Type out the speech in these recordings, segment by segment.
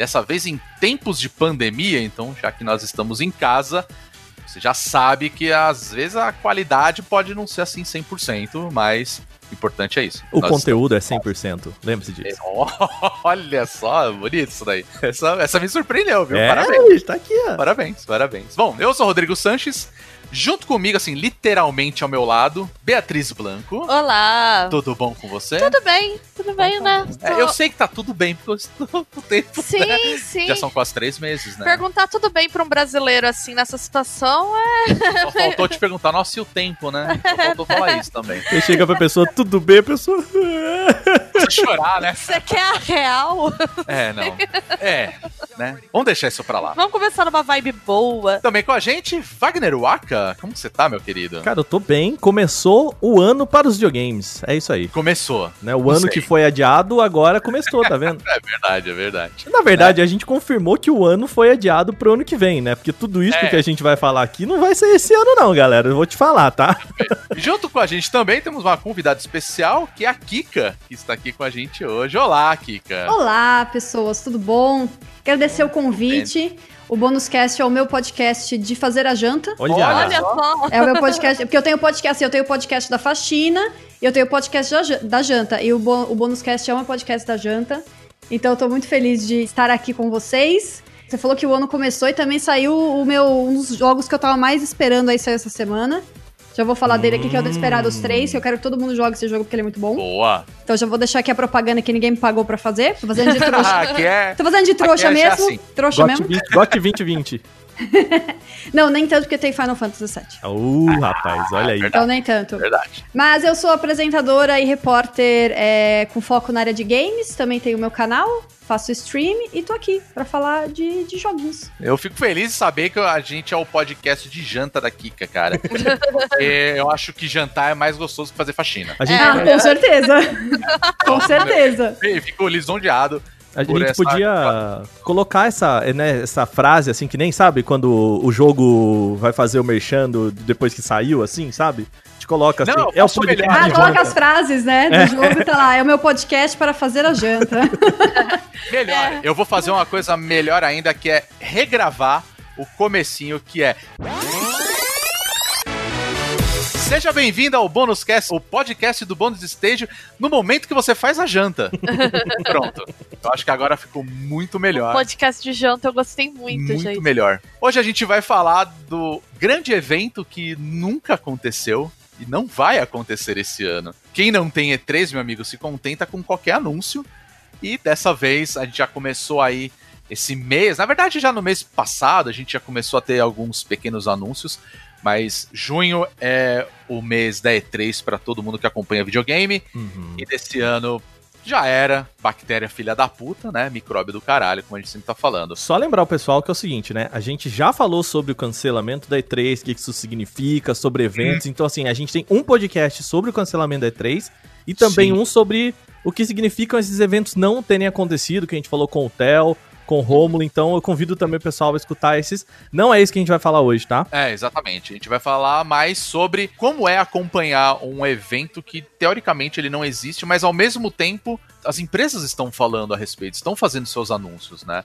Dessa vez em tempos de pandemia, então já que nós estamos em casa, você já sabe que às vezes a qualidade pode não ser assim 100%, mas o importante é isso. O Nós conteúdo é 100%. Lembre-se estamos- disso. Olha só, bonito isso daí. Essa, essa me surpreendeu, viu? É, Parabéns. tá aqui, ó. Parabéns, parabéns. Bom, eu sou o Rodrigo Sanches, junto comigo, assim, literalmente ao meu lado, Beatriz Blanco. Olá! Tudo bom com você? Tudo bem, tudo bem, né? É, eu sei que tá tudo bem, porque eu estou no tempo. Sim, né? sim. Já são quase três meses, né? Perguntar tudo bem pra um brasileiro assim nessa situação é. Só faltou te perguntar, nossa, e o tempo, né? Só faltou falar isso também. Você chega pra pessoa, tudo bem, a pessoa. Você chorar, né? Você quer a real? É, não. É, né? Vamos deixar isso pra lá. Vamos começar numa vibe boa. Também com a gente, Wagner Waka. Como você tá, meu querido? Cara, eu tô bem. Começou o ano para os videogames. É isso aí. Começou. Né? O Não ano sei. que foi adiado, agora começou, tá vendo? É verdade, é verdade. Na verdade, a gente confirmou que o ano foi adiado pro ano que vem, né? Porque tudo isso É. que a gente vai falar aqui não vai ser esse ano, não, galera. Eu vou te falar, tá? Junto com a gente também temos uma convidada especial, que é a Kika, que está aqui com a gente hoje. Olá, Kika. Olá, pessoas, tudo bom? Agradecer o convite. O Bônus Cast é o meu podcast de fazer a janta. Olha, Olha Olha só. É o meu podcast, porque eu tenho podcast, eu tenho o podcast da faxina e eu tenho o podcast da, da janta. E o, o Bônus Cast é um podcast da janta. Então eu tô muito feliz de estar aqui com vocês. Você falou que o ano começou e também saiu o meu um dos jogos que eu tava mais esperando aí sair essa semana. Já vou falar dele aqui, que é o Desperados 3, que eu quero que todo mundo jogue esse jogo porque ele é muito bom. Boa. Então já vou deixar aqui a propaganda que ninguém me pagou pra fazer. Tô fazendo de trouxa. Ah, que é... Tô fazendo de trouxa Aqui é mesmo. assim. Trouxa Got mesmo. 20, Got 2020. Não, nem tanto porque tem Final Fantasy VII. Uh, rapaz, olha aí. verdade. Então nem tanto. Verdade. Mas eu sou apresentadora e repórter é, com foco na área de games. Também tenho o meu canal, faço stream e tô aqui pra falar de, de joguinhos. Eu fico feliz de saber que a gente é o podcast de janta da Kika, cara. Porque eu acho que jantar é mais gostoso que fazer faxina. A gente, Ah, com certeza. com certeza. E Fico lisonjeado. A por gente essa- podia colocar essa, né, essa frase, assim, que nem sabe quando o jogo vai fazer o merchando depois que saiu, assim, sabe? A gente coloca assim. Não, é o podcast. Ah, coloca as frases, né, do jogo, tá lá. É o meu podcast para fazer a janta. Melhor, É. eu vou fazer uma coisa melhor ainda, que é regravar o comecinho, que é... Seja bem-vindo ao Bônus Cast, o podcast do Bônus Stage, no momento que você faz a janta. Pronto. Eu acho que agora ficou muito melhor. Podcast de janta eu gostei muito, muito gente. melhor. Hoje a gente vai falar do grande evento que nunca aconteceu e não vai acontecer esse ano. Quem não tem E3, meu amigo, se contenta com qualquer anúncio. E dessa vez a gente já começou aí esse mês. Na verdade, já no mês passado a gente já começou a ter alguns pequenos anúncios. Mas junho é o mês da E3 para todo mundo que acompanha videogame. Uhum. E desse ano já era bactéria filha da puta, né? Micróbio do caralho, como a gente sempre tá falando. Só lembrar o pessoal que é o seguinte, né? A gente já falou sobre o cancelamento da E3, o que isso significa, sobre eventos. Então, assim, a gente tem um podcast sobre o cancelamento da E3 e também Sim. um sobre o que significam esses eventos não terem acontecido, que a gente falou com o Theo, com Rômulo. Então, eu convido também o pessoal a escutar esses. Não é isso que a gente vai falar hoje, tá? É, exatamente. A gente vai falar mais sobre como é acompanhar um evento que, teoricamente, ele não existe, mas ao mesmo tempo as empresas estão falando a respeito, estão fazendo seus anúncios, né?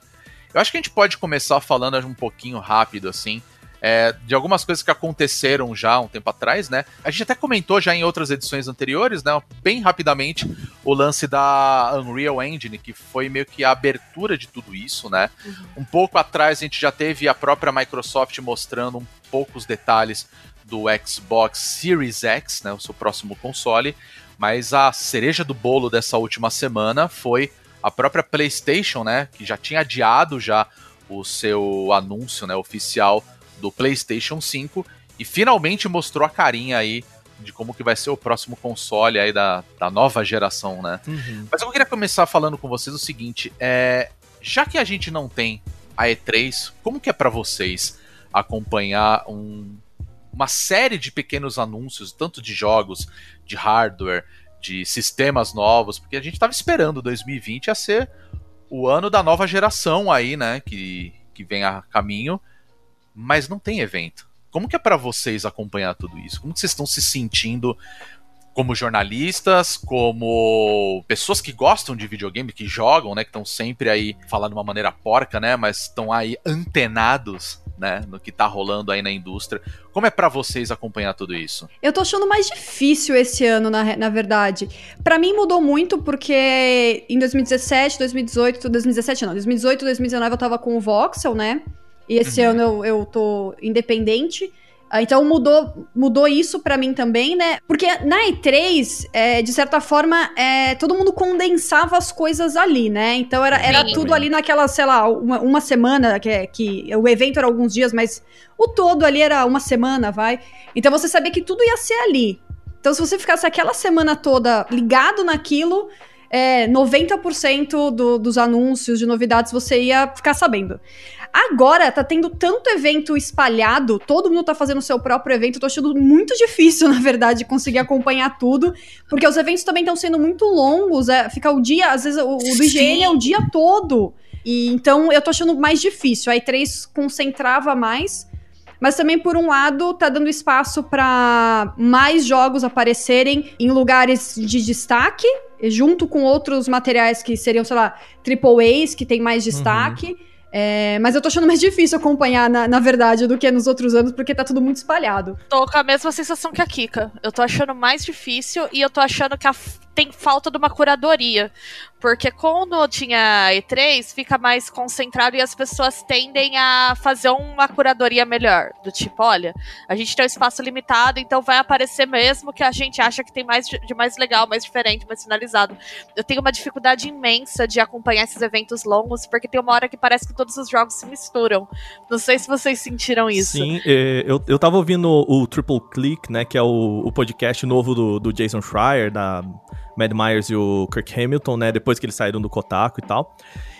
Eu acho que a gente pode começar falando um pouquinho rápido, assim, é, de algumas coisas que aconteceram já há um tempo atrás, né? A gente até comentou já em outras edições anteriores, né? Bem rapidamente, o lance da Unreal Engine, que foi meio que a abertura de tudo isso, né? Um pouco atrás a gente já teve a própria Microsoft mostrando um poucos detalhes do Xbox Series X, né? O seu próximo console. Mas a cereja do bolo dessa última semana foi a própria PlayStation, né? Que já tinha adiado já o seu anúncio, né? Oficial do PlayStation 5 e finalmente mostrou a carinha aí de como que vai ser o próximo console aí da, da nova geração, né? Mas eu queria começar falando com vocês o seguinte, é, já que a gente não tem a E3, como que é para vocês acompanhar um, uma série de pequenos anúncios, tanto de jogos, de hardware, de sistemas novos, porque a gente estava esperando 2020 a ser o ano da nova geração aí, né, que, que vem a caminho, mas não tem evento. Como que é para vocês acompanhar tudo isso? Como que vocês estão se sentindo como jornalistas, como pessoas que gostam de videogame, que jogam, né, que estão sempre aí falando de uma maneira porca, né, mas estão aí antenados, né, no que tá rolando aí na indústria. Como é para vocês acompanhar tudo isso? Eu tô achando mais difícil esse ano, na, na verdade. Para mim mudou muito porque em 2017, 2018, 2017 não, 2018, 2019 eu tava com o Voxel, né? E esse Uhum. ano eu, eu tô independente. Ah, Então mudou, mudou isso pra mim também, né? Porque na E3, é, de certa forma, é, todo mundo condensava as coisas ali, né? Então era, era Sim. tudo ali naquela, sei lá, uma, uma semana, que, é- que o evento era alguns dias, mas o todo ali era uma semana, vai. Então você sabia que tudo ia ser ali. Então se você ficasse aquela semana toda ligado naquilo, é, 90% do, dos anúncios de novidades você ia ficar sabendo. Agora tá tendo tanto evento espalhado, todo mundo tá fazendo seu próprio evento, tô achando muito difícil, na verdade, conseguir acompanhar tudo, porque os eventos também estão sendo muito longos, é, fica o dia, às vezes o, o do IGN é o dia todo. E então eu tô achando mais difícil. A E3 concentrava mais, mas também por um lado tá dando espaço para mais jogos aparecerem em lugares de destaque, junto com outros materiais que seriam, sei lá, triple A's que tem mais destaque. É, mas eu tô achando mais difícil acompanhar, na, na verdade, do que nos outros anos, porque tá tudo muito espalhado. Tô com a mesma sensação que a Kika. Eu tô achando mais difícil e eu tô achando que a tem falta de uma curadoria. Porque quando tinha E3, fica mais concentrado e as pessoas tendem a fazer uma curadoria melhor. Do tipo, olha, a gente tem um espaço limitado, então vai aparecer mesmo que a gente acha que tem mais de mais legal, mais diferente, mais finalizado. Eu tenho uma dificuldade imensa de acompanhar esses eventos longos, porque tem uma hora que parece que todos os jogos se misturam. Não sei se vocês sentiram isso. Sim, é, eu, eu tava ouvindo o Triple Click, né, que é o, o podcast novo do, do Jason Schreier, da Mad Myers e o Kirk Hamilton, né, depois que eles saíram do Kotaku e tal.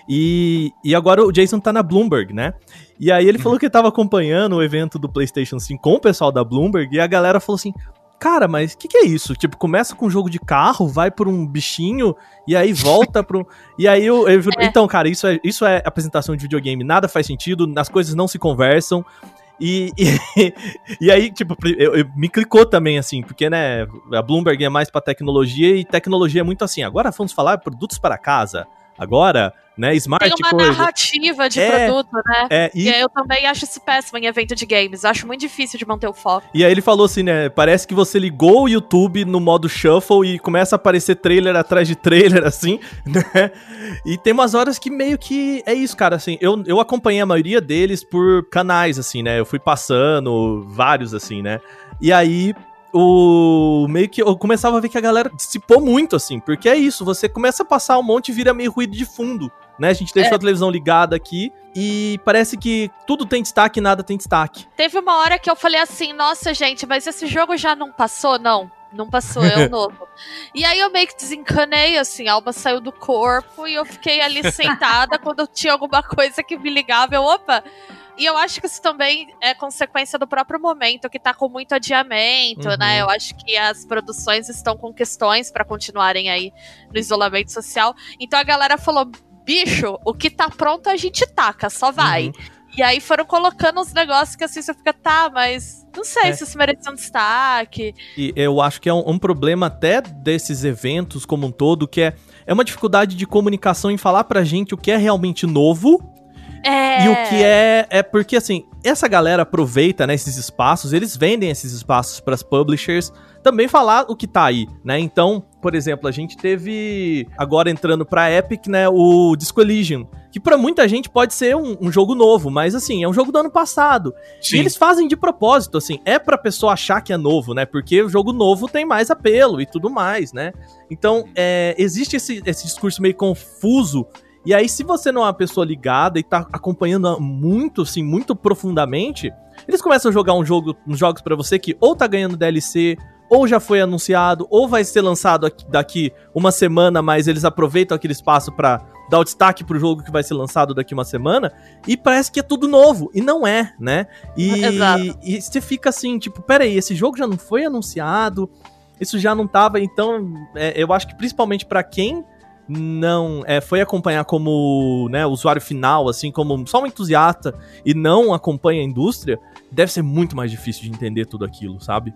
E, e agora o Jason tá na Bloomberg, né? E aí ele falou que tava acompanhando o evento do PlayStation 5 com o pessoal da Bloomberg e a galera falou assim: Cara, mas o que, que é isso? Tipo, começa com um jogo de carro, vai por um bichinho e aí volta um. E aí eu. eu- É. Então, cara, isso é, isso é apresentação de videogame. Nada faz sentido, as coisas não se conversam. E, e, e aí, tipo, eu, eu- me clicou também, assim, porque, né, a Bloomberg é mais pra tecnologia e tecnologia é muito assim. Agora vamos falar produtos para casa. Agora, né, smart Tem uma coisa. narrativa de É, produto, né? É, e, eu também acho isso péssimo em evento de games. Acho muito difícil de manter o foco. E aí ele falou assim, né? Parece que você ligou o YouTube no modo shuffle e começa a aparecer trailer atrás de trailer, assim, né? E tem umas horas que meio que é isso, cara, assim. Eu, eu acompanhei a maioria deles por canais, assim, né? Eu fui passando vários, assim, né? E aí. O meio que eu começava a ver que a galera dissipou muito, assim, porque é isso, você começa a passar um monte e vira meio ruído de fundo, né? A gente deixou a televisão ligada aqui e parece que tudo tem destaque e nada tem destaque. Teve uma hora que eu falei assim, nossa, gente, mas esse jogo já não passou? Não. Não passou, é o novo. e aí eu meio que desencanei, assim, a alma saiu do corpo e eu fiquei ali sentada quando tinha alguma coisa que me ligava, eu, opa! E eu acho que isso também é consequência do próprio momento, que tá com muito adiamento, Uhum. né? Eu acho que as produções estão com questões pra continuarem aí no isolamento social. Então a galera falou: bicho, o que tá pronto a gente taca, só vai. Uhum. E aí foram colocando uns negócios que assim você fica, tá, mas não sei É. se isso merece um destaque. E eu acho que é um, um problema até desses eventos como um todo, que é, é uma dificuldade de comunicação em falar pra gente o que é realmente novo É. e o que é. É porque, assim, essa galera aproveita né, esses espaços, eles vendem esses espaços pras publishers também falar o que tá aí, né? Então, por exemplo, a gente teve agora entrando pra Epic, né, o Disco Elysium, que pra muita gente pode ser um, um jogo novo, mas assim, é um jogo do ano passado. E eles fazem de propósito, assim, é pra pessoa achar que é novo, né? Porque o jogo novo tem mais apelo e tudo mais, né? Então, é, existe esse, esse discurso meio confuso. E aí, se você não é uma pessoa ligada e tá acompanhando muito, assim, muito profundamente, eles começam a jogar um jogo, uns jogos pra você que ou tá ganhando DLC, ou já foi anunciado, ou vai ser lançado aqui- daqui uma semana, mas eles aproveitam aquele espaço pra dar o destaque pro jogo que vai ser lançado daqui uma semana e parece que é tudo novo. E não é, né? E, Exato. e você fica assim, tipo, peraí, esse jogo já não foi anunciado, isso já não tava, então é, eu acho que principalmente pra quem não é, foi acompanhar como né, usuário final, assim, como só um entusiasta e não acompanha a indústria, deve ser muito mais difícil de entender tudo aquilo, sabe?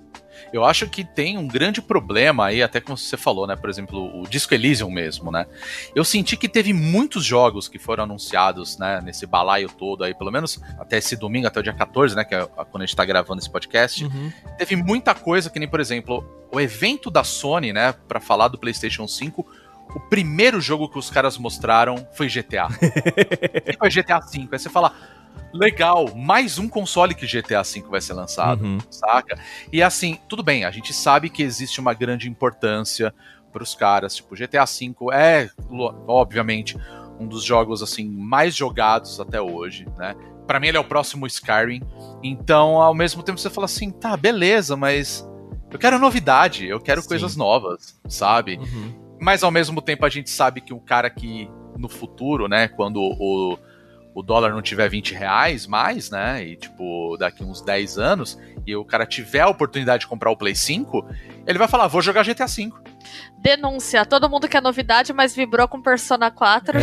Eu acho que tem um grande problema aí, até como você falou, né? Por exemplo, o Disco Elysium mesmo, né? Eu senti que teve muitos jogos que foram anunciados, né? Nesse balaio todo aí, pelo menos até esse domingo, até o dia 14, né? Que é quando a gente tá gravando esse podcast. Uhum. Teve muita coisa que nem, por exemplo, o evento da Sony, né? Pra falar do PlayStation 5. O primeiro jogo que os caras mostraram foi GTA. foi GTA V. Aí você fala, legal, mais um console que GTA V vai ser lançado, Uhum. saca? E assim, tudo bem, a gente sabe que existe uma grande importância pros caras, tipo, GTA V é, obviamente, um dos jogos assim mais jogados até hoje, né? Pra mim ele é o próximo Skyrim. Então, ao mesmo tempo você fala assim, tá, beleza, mas eu quero novidade, eu quero Sim. coisas novas, sabe? Uhum. Mas ao mesmo tempo a gente sabe que o cara que no futuro, né, quando o, o dólar não tiver 20 reais mais, né, e tipo, daqui uns 10 anos, e o cara tiver a oportunidade de comprar o Play 5, ele vai falar, vou jogar GTA V. Denúncia. Todo mundo quer novidade, mas vibrou com Persona 4. É,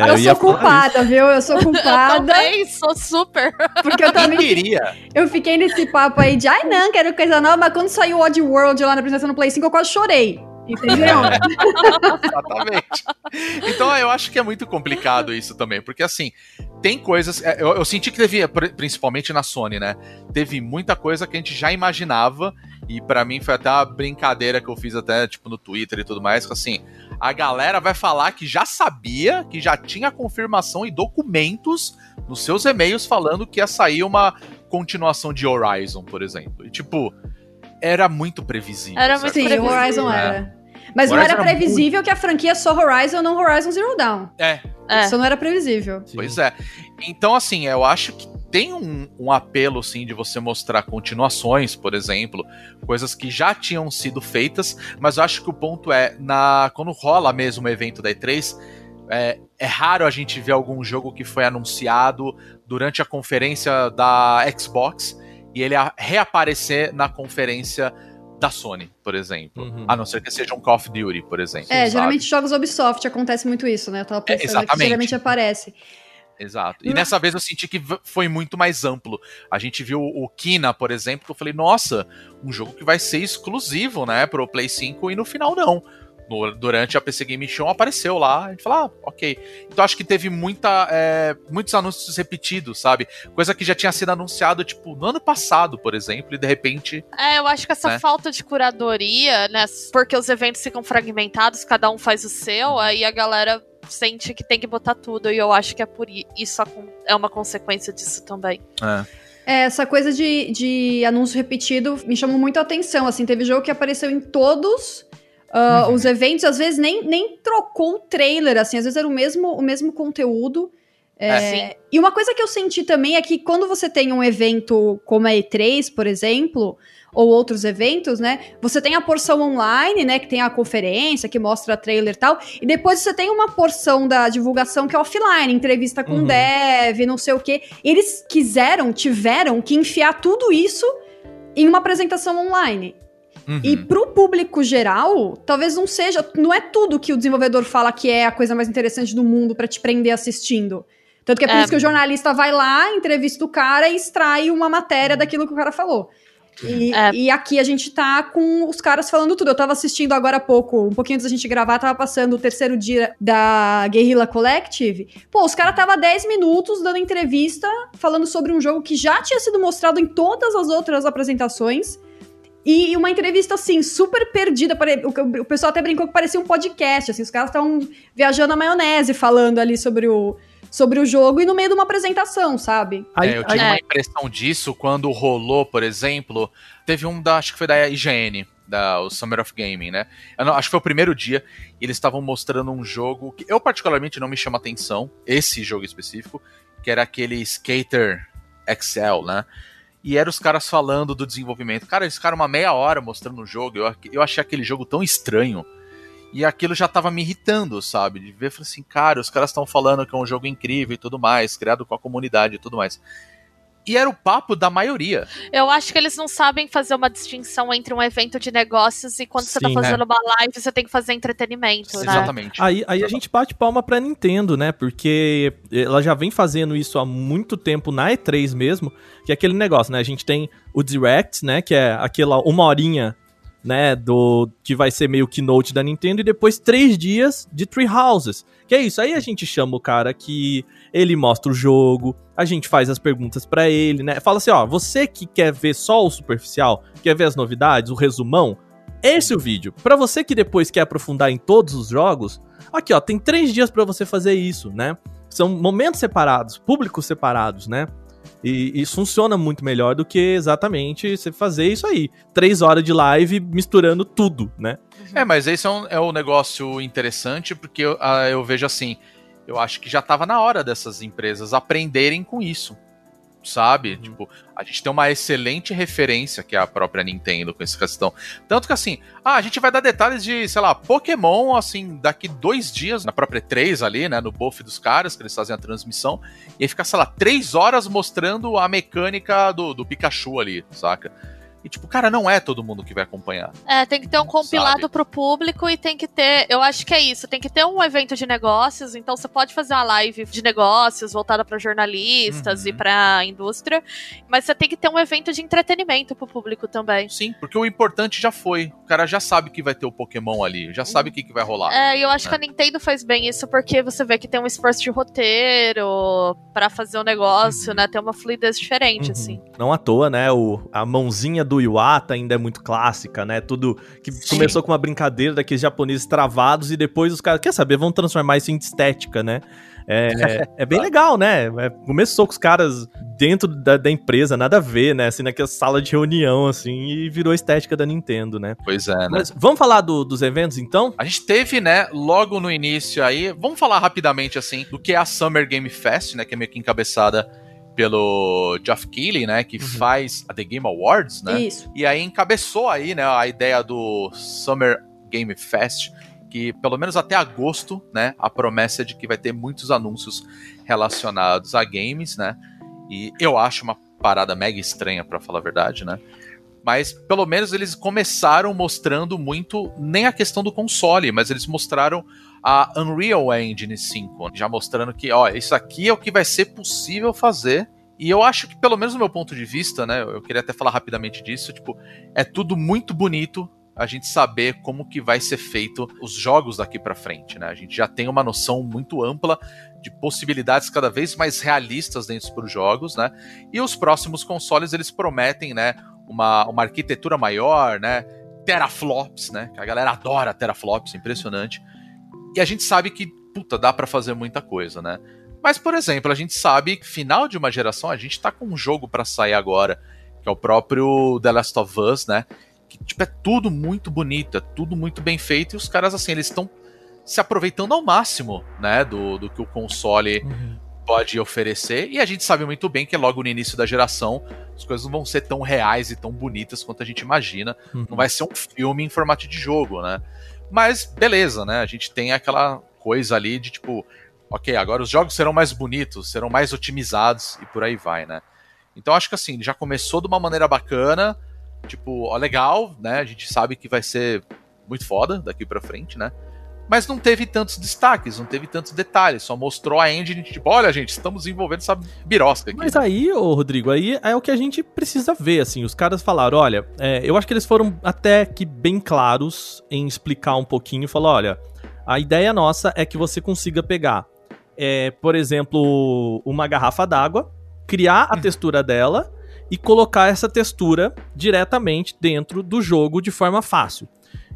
eu ia sou culpada, viu? Eu sou Eu culpada. também sou super. porque eu também queria? eu fiquei nesse papo aí de ai não, quero coisa nova, mas quando saiu o Odd World lá na apresentação no Play 5, eu quase chorei. Entendeu? Exatamente. Então eu acho que é muito complicado isso também, porque assim, tem coisas. é, Eu, eu senti que teve, pr- principalmente na Sony, né? Teve muita coisa que a gente já imaginava, e pra mim foi até uma brincadeira que eu fiz até, tipo, no Twitter e tudo mais, que assim, a galera vai falar que já sabia, que já tinha confirmação e documentos nos seus e-mails falando que ia sair uma continuação de Horizon, por exemplo. E tipo. Era muito previsível. Era muito Sim, o forma, Horizon né? era. Mas não Horizon era era previsível que a franquia é só Horizon, não Horizon Zero Dawn. É, É. Isso não era previsível. Pois é. Então, assim, eu acho que tem um, um apelo, sim, de você mostrar continuações, por exemplo, coisas que já tinham sido feitas, mas eu acho que o ponto é, na quando rola mesmo o evento da E3, é, é raro a gente ver algum jogo que foi anunciado durante a conferência da Xbox e ele a- reaparecer na conferência da Sony, por exemplo. Uhum. A não ser que seja um Call of Duty, por exemplo. É, sabe? geralmente jogos Ubisoft acontece muito isso, né? Eu tava pensando que exatamente. geralmente aparece. Exato. E Não- nessa vez eu senti que foi muito mais amplo. A gente viu o Kina, por exemplo, que eu falei, nossa, um jogo que vai ser exclusivo, né, pro Play 5 e no final não. No- durante a PC Game Show apareceu lá, a gente falou, ah, ok. Então acho que teve muita, é, muitos anúncios repetidos, sabe? Coisa que já tinha sido anunciado, tipo, no ano passado, por exemplo, e de repente. É, eu acho que essa Né? falta de curadoria, né? Porque os eventos ficam fragmentados, cada um faz o seu, aí a galera sente que tem que botar tudo. E eu acho que é por isso é uma consequência disso também. É, essa coisa de, de anúncio repetido me chamou muito a atenção. Assim, teve jogo que apareceu em todos ah, Uhum. os eventos, às vezes nem, nem trocou o trailer, assim, às vezes era o mesmo, o mesmo conteúdo. É, É. Sim. E uma coisa que eu senti também é que quando você tem um evento como a E3, por exemplo, ou outros eventos, né? Você tem a porção online, né? Que tem a conferência, que mostra trailer e tal. E depois você tem uma porção da divulgação que é offline, entrevista com Uhum. dev, não sei o quê. Eles quiseram, tiveram que enfiar tudo isso em uma apresentação online. Uhum. E pro público geral, talvez não seja, não é tudo que o desenvolvedor fala que é a coisa mais interessante do mundo pra te prender assistindo. Tanto que é por É. isso que o jornalista vai lá, entrevista o cara e extrai uma matéria daquilo que o cara falou. E, É. e aqui a gente tá com os caras falando tudo. Eu tava assistindo agora há pouco, um pouquinho antes da gente gravar, tava passando o terceiro dia da Guerrilla Collective. Pô, os caras tava 10 minutos dando entrevista, falando sobre um jogo que já tinha sido mostrado em todas as outras apresentações. E uma entrevista, assim, super perdida. O, pessoal até brincou que parecia um podcast, assim, os caras estavam viajando na maionese falando ali sobre o, sobre o jogo e no meio de uma apresentação, sabe? Aí, É, eu tive aí- uma impressão disso quando rolou, por exemplo, teve um da, acho que foi da IGN, da o Summer of Gaming, né? Eu não- acho que foi o primeiro dia, e eles estavam mostrando um jogo que eu particularmente não me chama atenção, esse jogo específico, que era aquele Skater XL, né? E eram os caras falando do desenvolvimento. Cara, eles ficaram uma meia hora mostrando o jogo, eu, eu achei aquele jogo tão estranho. E aquilo já tava me irritando, sabe? De ver, assim, cara, os caras estão falando que é um jogo incrível e tudo mais, criado com a comunidade e tudo mais. E era o papo da maioria. Eu acho que eles não sabem fazer uma distinção entre um evento de negócios e quando você tá Sim, fazendo né? uma live, você tem que fazer entretenimento, né? Exatamente. Aí, aí a gente bate palma pra Nintendo, né? Porque ela já vem fazendo isso há muito tempo na E3 mesmo, que é aquele negócio, né? A gente tem o Direct, né? Que é aquela uma horinha, né? Do que vai ser meio keynote da Nintendo e depois três dias de Three Houses. Que é isso? Aí a gente chama o cara que ele mostra o jogo, a gente faz as perguntas pra ele, né? Fala assim, ó, você que quer ver só o superficial, quer ver as novidades, o resumão, esse é o vídeo. Pra você que depois quer aprofundar em todos os jogos, aqui ó, tem três dias pra você fazer isso, né? São momentos separados, públicos separados, né? E isso funciona muito melhor do que exatamente você fazer isso aí. Três horas de live misturando tudo, né? É, mas esse é um, é um negócio interessante, porque eu, ah, eu vejo assim, eu acho que já tava na hora dessas empresas aprenderem com isso. Sabe? Tipo, a gente tem uma excelente referência, que é a própria Nintendo, com essa questão. Tanto que assim, ah, a gente vai dar detalhes de, sei lá, Pokémon, assim, daqui dois dias, na própria E3 ali, né? No buff dos caras, que eles fazem a transmissão. E aí fica, sei lá, três horas mostrando a mecânica do, do Pikachu ali, saca? E tipo, cara, não é todo mundo que vai acompanhar. É, tem que ter um compilado Sabe? pro público e tem que ter. Eu acho que é isso. Tem que ter um evento de negócios. Então você pode fazer uma live de negócios voltada pra jornalistas Uhum. e pra indústria. Mas você tem que ter um evento de entretenimento pro público também. Sim, porque o importante já foi. O cara já sabe que vai ter o Pokémon ali, já sabe o que, que vai rolar. É, e eu acho É. que a Nintendo faz bem isso porque você vê que tem um esforço de roteiro pra fazer o negócio, Uhum. né? Tem uma fluidez diferente, assim. Não à toa, né? O, a mãozinha do Iwata ainda é muito clássica, né? Tudo que Sim. começou com uma brincadeira daqueles japoneses travados e depois os caras, quer saber, vão transformar isso em estética, né? É, é bem legal, né? É, começou com os caras dentro da, da empresa, nada a ver, né? Assim, naquela sala de reunião, assim, e virou a estética da Nintendo, né? Pois é, né? Mas vamos falar do- dos eventos, então? A gente teve, né, logo no início aí, vamos falar rapidamente assim, do que é a Summer Game Fest, né, que é meio que encabeçada pelo Geoff Keighley, né, que faz a The Game Awards, né? Isso. E aí encabeçou aí, né, a ideia do Summer Game Fest, que pelo menos até agosto, né, a promessa é de que vai ter muitos anúncios relacionados a games, né? E eu acho uma parada mega estranha, pra falar a verdade, né? Mas pelo menos eles começaram mostrando muito nem a questão do console, mas eles mostraram a Unreal Engine 5, já mostrando que, ó, isso aqui é o que vai ser possível fazer. E eu acho que, pelo menos do meu ponto de vista, né, eu queria até falar rapidamente disso, tipo, é tudo muito bonito a gente saber como que vai ser feito os jogos daqui pra frente, né? A gente já tem uma noção muito ampla de possibilidades cada vez mais realistas dentro dos jogos, né? E os próximos consoles eles prometem, né, uma, uma arquitetura maior, né? Teraflops, né? Que a galera adora teraflops, impressionante. E a gente sabe que, puta, dá pra fazer muita coisa, né? Mas, por exemplo, a gente sabe que final de uma geração, a gente tá com um jogo pra sair agora, que é o próprio The Last of Us, né? Que, tipo, é tudo muito bonito, é tudo muito bem feito, e os caras, assim, eles estão se aproveitando ao máximo, né? Do, do que o console pode oferecer. E a gente sabe muito bem que logo no início da geração as coisas não vão ser tão reais e tão bonitas quanto a gente imagina. Uhum. Não vai ser um filme em formato de jogo, né? Mas beleza, né? A gente tem aquela coisa ali de tipo, ok, agora os jogos serão mais bonitos, serão mais otimizados e por aí vai, né? Então acho que assim, já começou de uma maneira bacana, tipo, ó, legal, né? A gente sabe que vai ser muito foda daqui pra frente, né? Mas não teve tantos destaques, não teve tantos detalhes, só mostrou a engine, tipo, olha, gente, estamos envolvendo essa birosca aqui. Mas né? aí, ô Rodrigo, aí é o que a gente precisa ver, assim. Os caras falaram, olha, é, eu acho que eles foram até que bem claros em explicar um pouquinho. Falou, olha, a ideia nossa é que você consiga pegar, é, por exemplo, uma garrafa d'água, criar a textura dela e colocar essa textura diretamente dentro do jogo de forma fácil,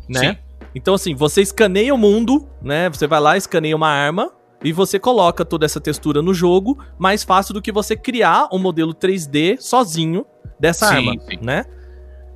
né? Sim. Então, assim, você escaneia o mundo, né? Você vai lá, escaneia uma arma e você coloca toda essa textura no jogo, mais fácil do que você criar um modelo 3D sozinho dessa Sim, arma, sim. né?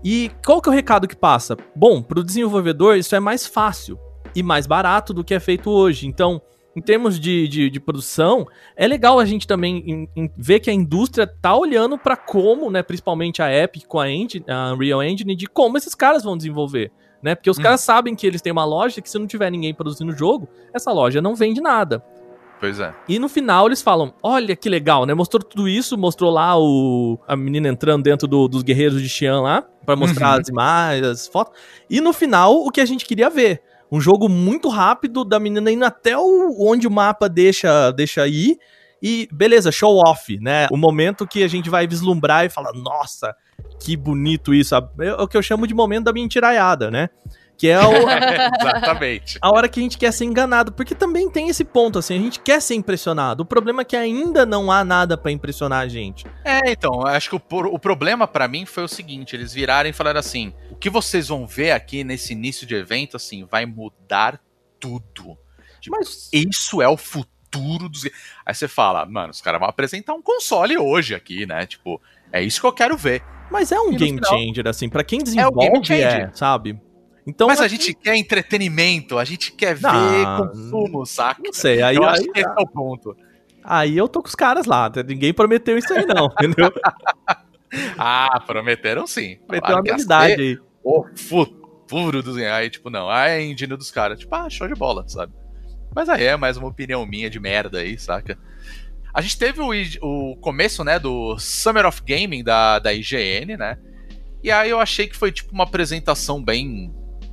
E qual que é o recado que passa? Bom, para o desenvolvedor isso é mais fácil e mais barato do que é feito hoje. Então, em termos de, de, de produção, é legal a gente também em- em ver que a indústria tá olhando para como, né, principalmente a Epic com a, engine, a Unreal Engine, de como esses caras vão desenvolver. Né? Porque os Hum. caras sabem que eles têm uma loja que se não tiver ninguém produzindo o jogo, essa loja não vende nada. Pois é. E no final eles falam: Olha que legal, né? Mostrou tudo isso, mostrou lá o a menina entrando dentro do- dos guerreiros de Xi'an lá, pra mostrar Uhum. as imagens, as fotos. E no final, o que a gente queria ver. Um jogo muito rápido da menina indo até o, onde o mapa deixa, deixa ir. E beleza, show off, né? O momento que a gente vai vislumbrar e falar: Nossa, que bonito isso. É o que eu chamo de momento da mentiraiada, né? Que é o, Exatamente. a hora que a gente quer ser enganado, porque também tem esse ponto, assim, a gente quer ser impressionado. O problema é que ainda não há nada pra impressionar a gente. É, então, acho que o, o problema pra mim foi o seguinte: eles viraram e falaram assim: o que vocês vão ver aqui nesse início de evento, assim, vai mudar tudo. Tipo, Mas isso é o futuro dos. Aí você fala, mano, os caras vão apresentar um console hoje aqui, né? Tipo, é isso que eu quero ver. Mas é um E game final- changer, assim, pra quem É o desenvolve, game é, changer. sabe? Então, Mas a gente quer entretenimento, a gente quer ver consumo, saca? Não sei, aí, eu aí, acho que esse é o ponto. aí eu tô com os caras lá, ninguém prometeu isso aí não, entendeu? Ah, prometeram sim. Prometeu Falaram uma que novidade aí. o futuro dos. Aí, tipo, não, ah, é a engine dos caras. Tipo, ah, show de bola, sabe? Mas aí é mais uma opinião minha de merda aí, saca? A gente teve o, o começo, né, do Summer of Gaming da, da IGN, né? E aí eu achei que foi, tipo, uma apresentação bem,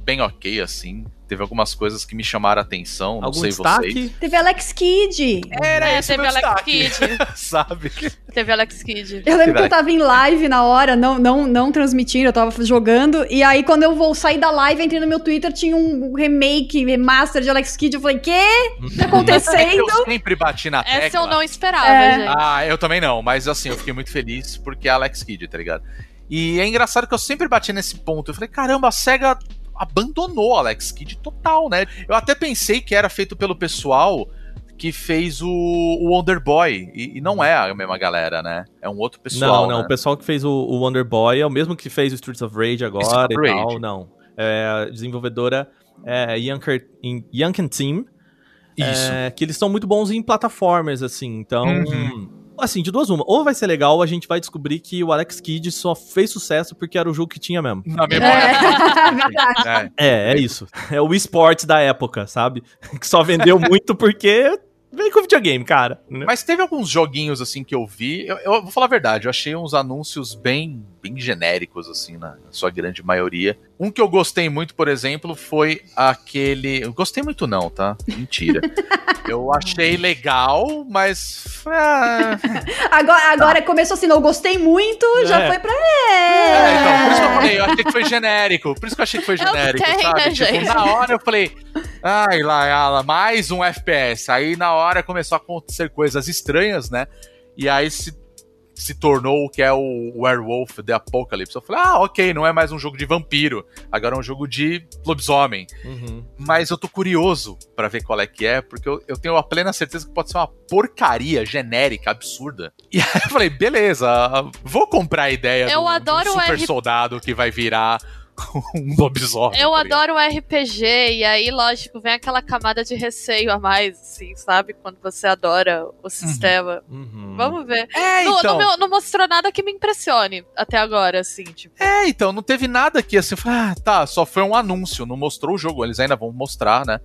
bem ok, assim. Teve algumas coisas que me chamaram a atenção, não Algum sei destaque? vocês. Teve Alex Kidd. Era É, esse teve meu Alex destaque, Kidd. sabe? Teve Alex Kidd. Eu lembro que eu tava em live na hora, não, não, não transmitindo, eu tava jogando. E aí, quando eu vou sair da live, entrei no meu Twitter, tinha um remake, remaster de Alex Kidd. Eu falei, quê? O que tá acontecendo? Eu sempre bati na tecla. Essa eu não esperava, É. gente. Ah, eu também não, mas assim, eu fiquei muito feliz porque é Alex Kidd, tá ligado? E é engraçado que eu sempre bati nesse ponto. Eu falei, caramba, a SEGA abandonou Alex Kidd total, né? Eu até pensei que era feito pelo pessoal que fez o, o Wonder Boy. E, e não é a mesma galera, né? É um outro pessoal. não, não, né? o pessoal que fez o, o Wonder Boy é o mesmo que fez o Streets of Rage agora of e tal, Rage. não. É, a desenvolvedora é Yanker, Yanken Team, Isso. É, que eles são muito bons em plataformas, assim. Então, Uhum. Assim, de duas uma. Ou vai ser legal, ou a gente vai descobrir que o Alex Kidd só fez sucesso porque era o jogo que tinha mesmo. Na memória. É. É. É, é isso. É o esportes da época, sabe? Que só vendeu muito porque veio com videogame, cara. né? Mas teve alguns joguinhos assim que eu vi. Eu, eu vou falar a verdade, eu achei uns anúncios bem, bem genéricos, assim, na, na sua grande maioria. Um que eu gostei muito, por exemplo, foi aquele. Eu gostei muito, não, tá? Mentira. eu achei legal, mas. ah, Agora, agora começou assim, não, eu gostei muito, já É. foi pra. É, então, por isso que eu falei, eu achei que foi genérico. Por isso que eu achei que foi É o que genérico, tem, sabe? né, tipo, gente? na hora eu falei, ai, lá, mais um FPS. Aí na hora começou a acontecer coisas estranhas, né? E aí se, se tornou o que é o Werewolf The Apocalypse. Eu falei, ah, ok, não é mais um jogo de vampiro, agora é um jogo de lobisomem. Uhum. Mas eu tô curioso pra ver qual é que é, porque eu, eu tenho a plena certeza que pode ser uma porcaria genérica, absurda. E aí eu falei, beleza, vou comprar a ideia Eu do, adoro do o super R- soldado que vai virar um lobisomem. Eu tá adoro o RPG, e aí, lógico, vem aquela camada de receio a mais, assim, sabe? Quando você adora o sistema. Uhum. Vamos ver. É, Não, então. não, me- não mostrou nada que me impressione até agora, assim, tipo. É, então, não teve nada que assim, eu falei, ah, tá, só foi um anúncio, não mostrou o jogo, eles ainda vão mostrar, né?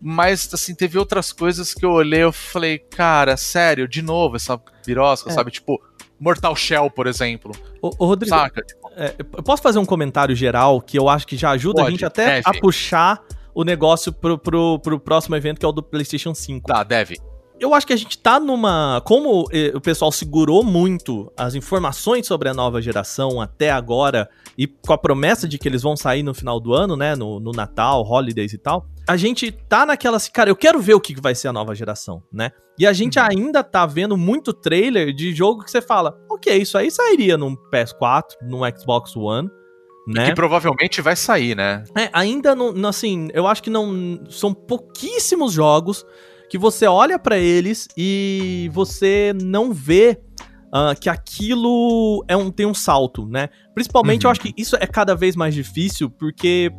Mas, assim, teve outras coisas que eu olhei e eu falei, cara, sério, de novo essa birosca, É. sabe? Tipo, Mortal Shell, por exemplo, Ô, ô, Rodrigo, saca? É, eu posso fazer um comentário geral que eu acho que já ajuda a Pode, gente até deve. a puxar o negócio pro, pro, pro próximo evento, que é o do PlayStation 5. tá, deve. Eu acho que a gente tá numa. Como eh, o pessoal segurou muito as informações sobre a nova geração até agora, e com a promessa de que eles vão sair no final do ano, né? No, no Natal, Holidays e tal. A gente tá naquela assim, cara, eu quero ver o que vai ser a nova geração, né? E a gente ainda tá vendo muito trailer de jogo que você fala, ok, isso aí sairia num PS4, num Xbox One, né? Que provavelmente vai sair, né? É, ainda não, assim, eu acho que não são pouquíssimos jogos que você olha pra eles e você não vê ah, que aquilo é um, tem um salto, né? Principalmente eu Uhum. acho que isso é cada vez mais difícil porque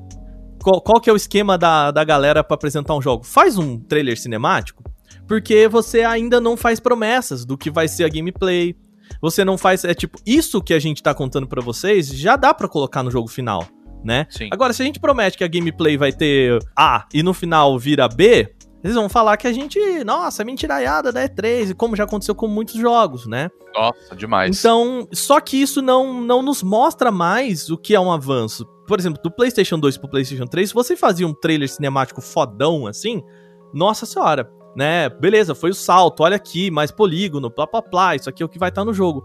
qual, qual que é o esquema da, da galera pra apresentar um jogo? Faz um trailer cinemático, porque você ainda não faz promessas do que vai ser a gameplay. Você não faz, é tipo, isso que a gente tá contando pra vocês já dá pra colocar no jogo final né? Sim. Agora, se a gente promete que a gameplay vai ter A e no final vira B, eles vão falar que a gente, nossa, mentiraiada da E3, e como já aconteceu com muitos jogos, né? Nossa, demais. Então, só que isso não, não nos mostra mais o que é um avanço. Por exemplo, do PlayStation 2 pro PlayStation 3, se você fazia um trailer cinemático fodão assim, nossa senhora, né? Beleza, foi o salto, olha aqui, mais polígono, plá plá plá, isso aqui é o que vai estar no jogo.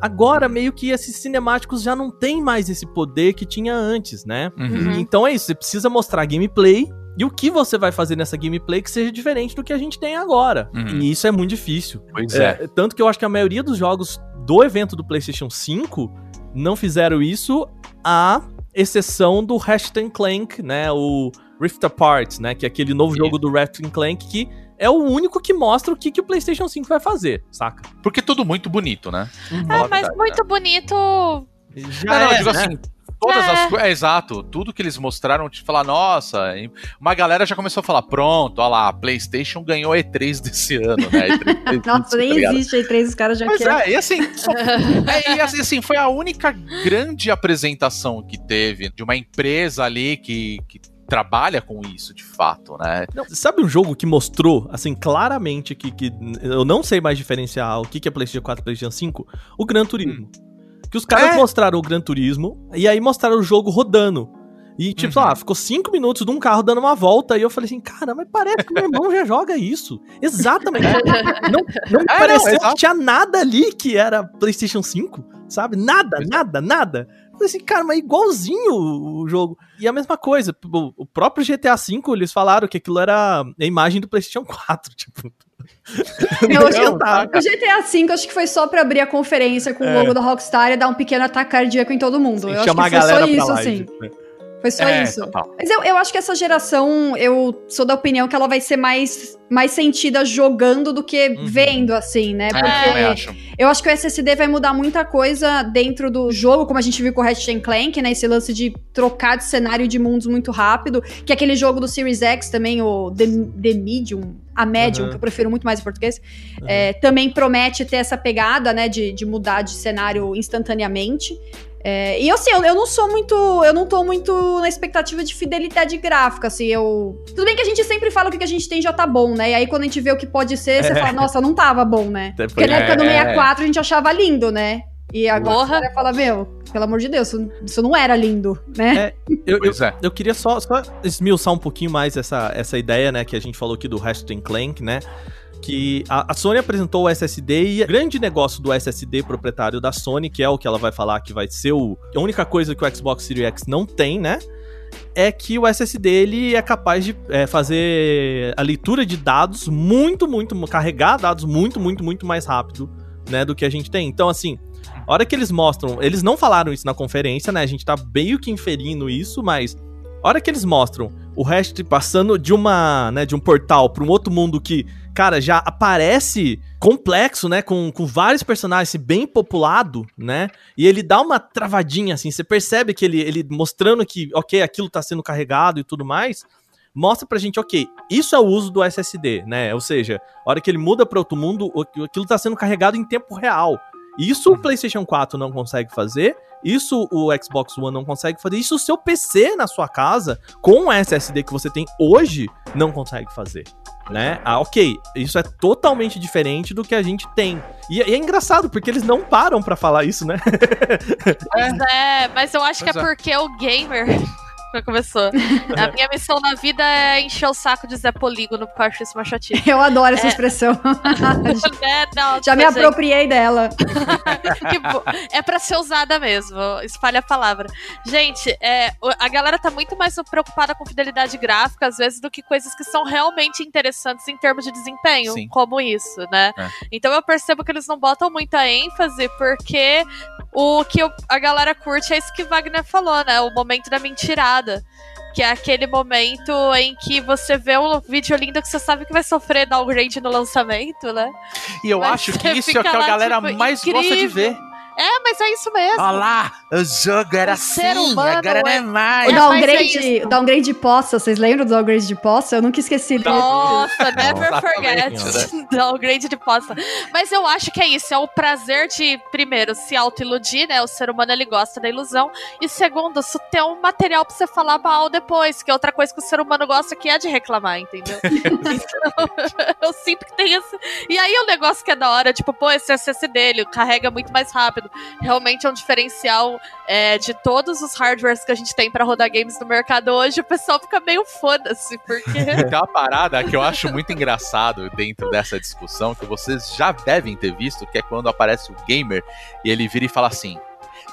Agora, meio que esses cinemáticos já não tem mais esse poder que tinha antes, né? Uhum. Então é isso, você precisa mostrar gameplay e o que você vai fazer nessa gameplay que seja diferente do que a gente tem agora. Uhum. E isso é muito difícil. Pois é. É, tanto que eu acho que a maioria dos jogos do evento do PlayStation 5 não fizeram isso, à exceção do Ratchet Clank, né? O Rift Apart, né? Que é aquele novo Isso. jogo do Ratchet Clank que é o único que mostra o que, que o PlayStation 5 vai fazer, saca? Porque tudo muito bonito, né? Fala É, a mas verdade, muito bonito. Já Não, não, eu é, digo né? assim, todas É. as coisas. É, exato. Tudo que eles mostraram, te falar, nossa. Uma galera já começou a falar, pronto, olha lá, a PlayStation ganhou a E3 desse ano, né? E3, Nossa, nem tá existe aí três, os caras já Pois querem. é, e assim, só- é, e assim, assim, foi a única grande apresentação que teve de uma empresa ali que, que trabalha com isso de fato, né? Não, sabe um jogo que mostrou, assim, claramente que, que eu não sei mais diferenciar o que, que é PlayStation 4 e PlayStation 5? O Gran Turismo. Que os caras É. mostraram o Gran Turismo e aí mostraram o jogo rodando. E, tipo, sei Uhum. lá, ficou cinco minutos num carro dando uma volta. E eu falei assim, cara, mas parece que meu irmão já joga isso. Exatamente. Não, não É, pareceu não, que tinha nada ali que era PlayStation 5, sabe? Nada, nada, nada. Eu falei assim, cara, mas igualzinho o jogo. E a mesma coisa, o o próprio GTA V, eles falaram que aquilo era a imagem do PlayStation 4, tipo. Eu acho que- saca? O GTA V acho que foi só pra abrir a conferência com É. o logo da Rockstar e dar um pequeno ataque cardíaco em todo mundo. Eu acho que foi só isso, pra assim. Foi só É, isso. total. Mas eu, eu acho que essa geração, eu sou da opinião que ela vai ser mais, mais sentida jogando do que Uhum. vendo, assim, né? É, Porque também acho. eu acho que o SSD vai mudar muita coisa dentro do jogo, como a gente viu com o Ratchet Clank, né? Esse lance de trocar de cenário de mundos muito rápido. Que é aquele jogo do Series X também, o The, The Medium, a Medium, Uhum. que eu prefiro muito mais em português, é, também promete ter essa pegada, né? De, de mudar de cenário instantaneamente. É, e assim, eu, eu não sou muito. Eu não tô muito na expectativa de fidelidade gráfica, assim, eu. Tudo bem que a gente sempre fala que o que a gente tem já tá bom, né? E aí quando a gente vê o que pode ser, você fala, nossa, não tava bom, né? Até Porque na É, época do é. 64 a gente achava lindo, né? E agora você fala, meu, pelo amor de Deus, isso, isso não era lindo, né? Eu, eu, Pois é. eu queria só, só esmiuçar um pouquinho mais essa, essa ideia, né, que a gente falou aqui do Ratchet Clank, né? Que a, a Sony apresentou o SSD e o grande negócio do SSD proprietário da Sony, que é o que ela vai falar que vai ser o, a única coisa que o Xbox Series X não tem, né? É que o SSD ele é capaz de é, fazer a leitura de dados muito, muito, carregar dados muito, muito, muito mais rápido, né, do que a gente tem. Então, assim, a hora que eles mostram, eles não falaram isso na conferência, né? A gente tá meio que inferindo isso, mas a hora que eles mostram o Ratchet passando de uma, né, de um portal para um outro mundo que, cara, já aparece complexo, né, com, com vários personagens bem populado, né? E ele dá uma travadinha assim, você percebe que ele, ele mostrando que, OK, aquilo tá sendo carregado e tudo mais, mostra pra gente, OK, isso é o uso do SSD, né? Ou seja, a hora que ele muda para outro mundo, aquilo tá sendo carregado em tempo real. Isso o PlayStation 4 não consegue fazer, isso o Xbox One não consegue fazer, isso o seu PC na sua casa, com o SSD que você tem hoje, não consegue fazer. Né? Ah, ok, isso é totalmente diferente do que a gente tem. E, e é engraçado, porque eles não param pra falar isso, né? É, mas eu acho que é Pois é. porque o gamer. Já começou. A minha missão na vida é encher o saco de Zé Polígono, porque eu acho isso uma chatice. Eu adoro essa É. expressão. É, não, Já me gente, apropriei dela. é pra ser usada mesmo. Espalha a palavra. Gente, é, a galera tá muito mais preocupada com fidelidade gráfica, às vezes, do que coisas que são realmente interessantes em termos de desempenho, Sim. como isso, né? É. Então eu percebo que eles não botam muita ênfase, porque o que eu- a galera curte é isso que Wagner falou, né? O momento da mentirada. Que é aquele momento em que você vê um vídeo lindo que você sabe que vai sofrer downgrade no lançamento, né? E eu Mas acho que isso é o que a galera tipo, mais gosta de incrível. ver. É, mas é isso mesmo. Olha lá! o jogo era O ser assim, humano agora não é é- O mais. É, é downgrade, isso. o downgrade de poça, vocês lembram do downgrade de poça? Eu nunca esqueci dele. Nossa, never forget. Downgrade de posta. Mas eu acho que é isso, é o prazer de, primeiro, se auto-iludir, né? O ser humano ele gosta da ilusão. E segundo, isso ter um material pra você falar mal depois, que é outra coisa que o ser humano gosta que é de reclamar, entendeu? então, eu sinto que tem esse. E aí o negócio que é da hora, tipo, pô, esse SSD ele carrega muito mais rápido. Realmente é um diferencial é, de todos os hardwares que a gente tem pra rodar games no mercado hoje, o pessoal fica meio foda-se, porque. Tem uma parada que eu acho muito engraçado dentro dessa discussão, que vocês já devem ter visto, que é quando aparece o gamer e ele vira e fala assim.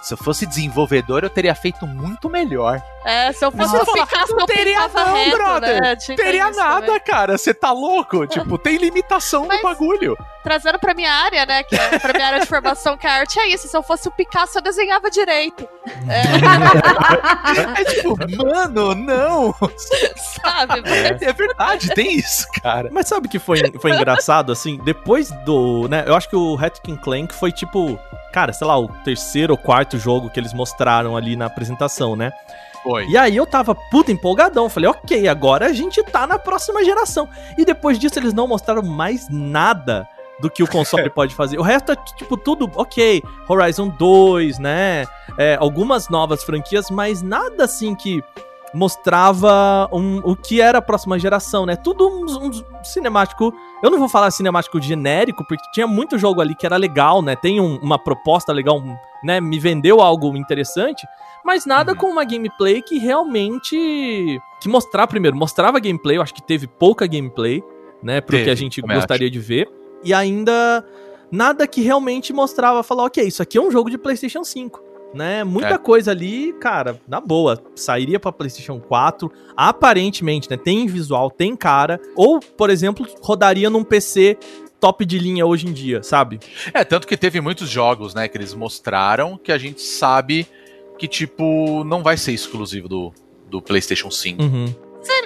Se eu fosse desenvolvedor, eu teria feito muito melhor. É, se eu fosse fala, Picasso, não eu teria não, reto, brother. né? Teria isso nada, também. cara. Você tá louco? Tipo, tem limitação Mas- no bagulho. Trazendo pra minha área, né? Que é, pra minha área de formação, que a arte é isso. Se eu fosse o Picasso, eu desenhava direito. É tipo, mano, não. Sabe? É, verdade, tem isso, cara. Mas sabe o que foi, foi engraçado, assim? Depois do, né, eu acho que o Ratchet Clank foi tipo, cara, sei lá, o terceiro ou quarto jogo que eles mostraram ali na apresentação, né? Foi. E aí eu tava puta empolgadão, falei, ok, agora a gente tá na próxima geração. E depois disso eles não mostraram mais nada do que o console pode fazer. O resto é tipo tudo, ok, Horizon 2, né? É, algumas novas franquias, mas nada assim que mostrava um- o que era a próxima geração, né? Tudo um, um cinemático. Eu não vou falar cinemático genérico, porque tinha muito jogo ali que era legal, né? Tem um- uma proposta legal, né? Me vendeu algo interessante, mas nada Uhum. com uma gameplay que realmente. Que mostrar primeiro, mostrava gameplay, eu acho que teve pouca gameplay, né? Pro Teve, que a gente gostaria de ver. E ainda nada que realmente mostrava, falar, ok, isso aqui é um jogo de PlayStation 5. Né? Muita É. coisa ali, cara, na boa, sairia pra PlayStation 4, aparentemente, né? Tem visual, tem cara, ou, por exemplo, rodaria num PC top de linha hoje em dia, sabe? É, tanto que teve muitos jogos, né, que eles mostraram que a gente sabe que, tipo, não vai ser exclusivo do, do PlayStation 5. Uhum.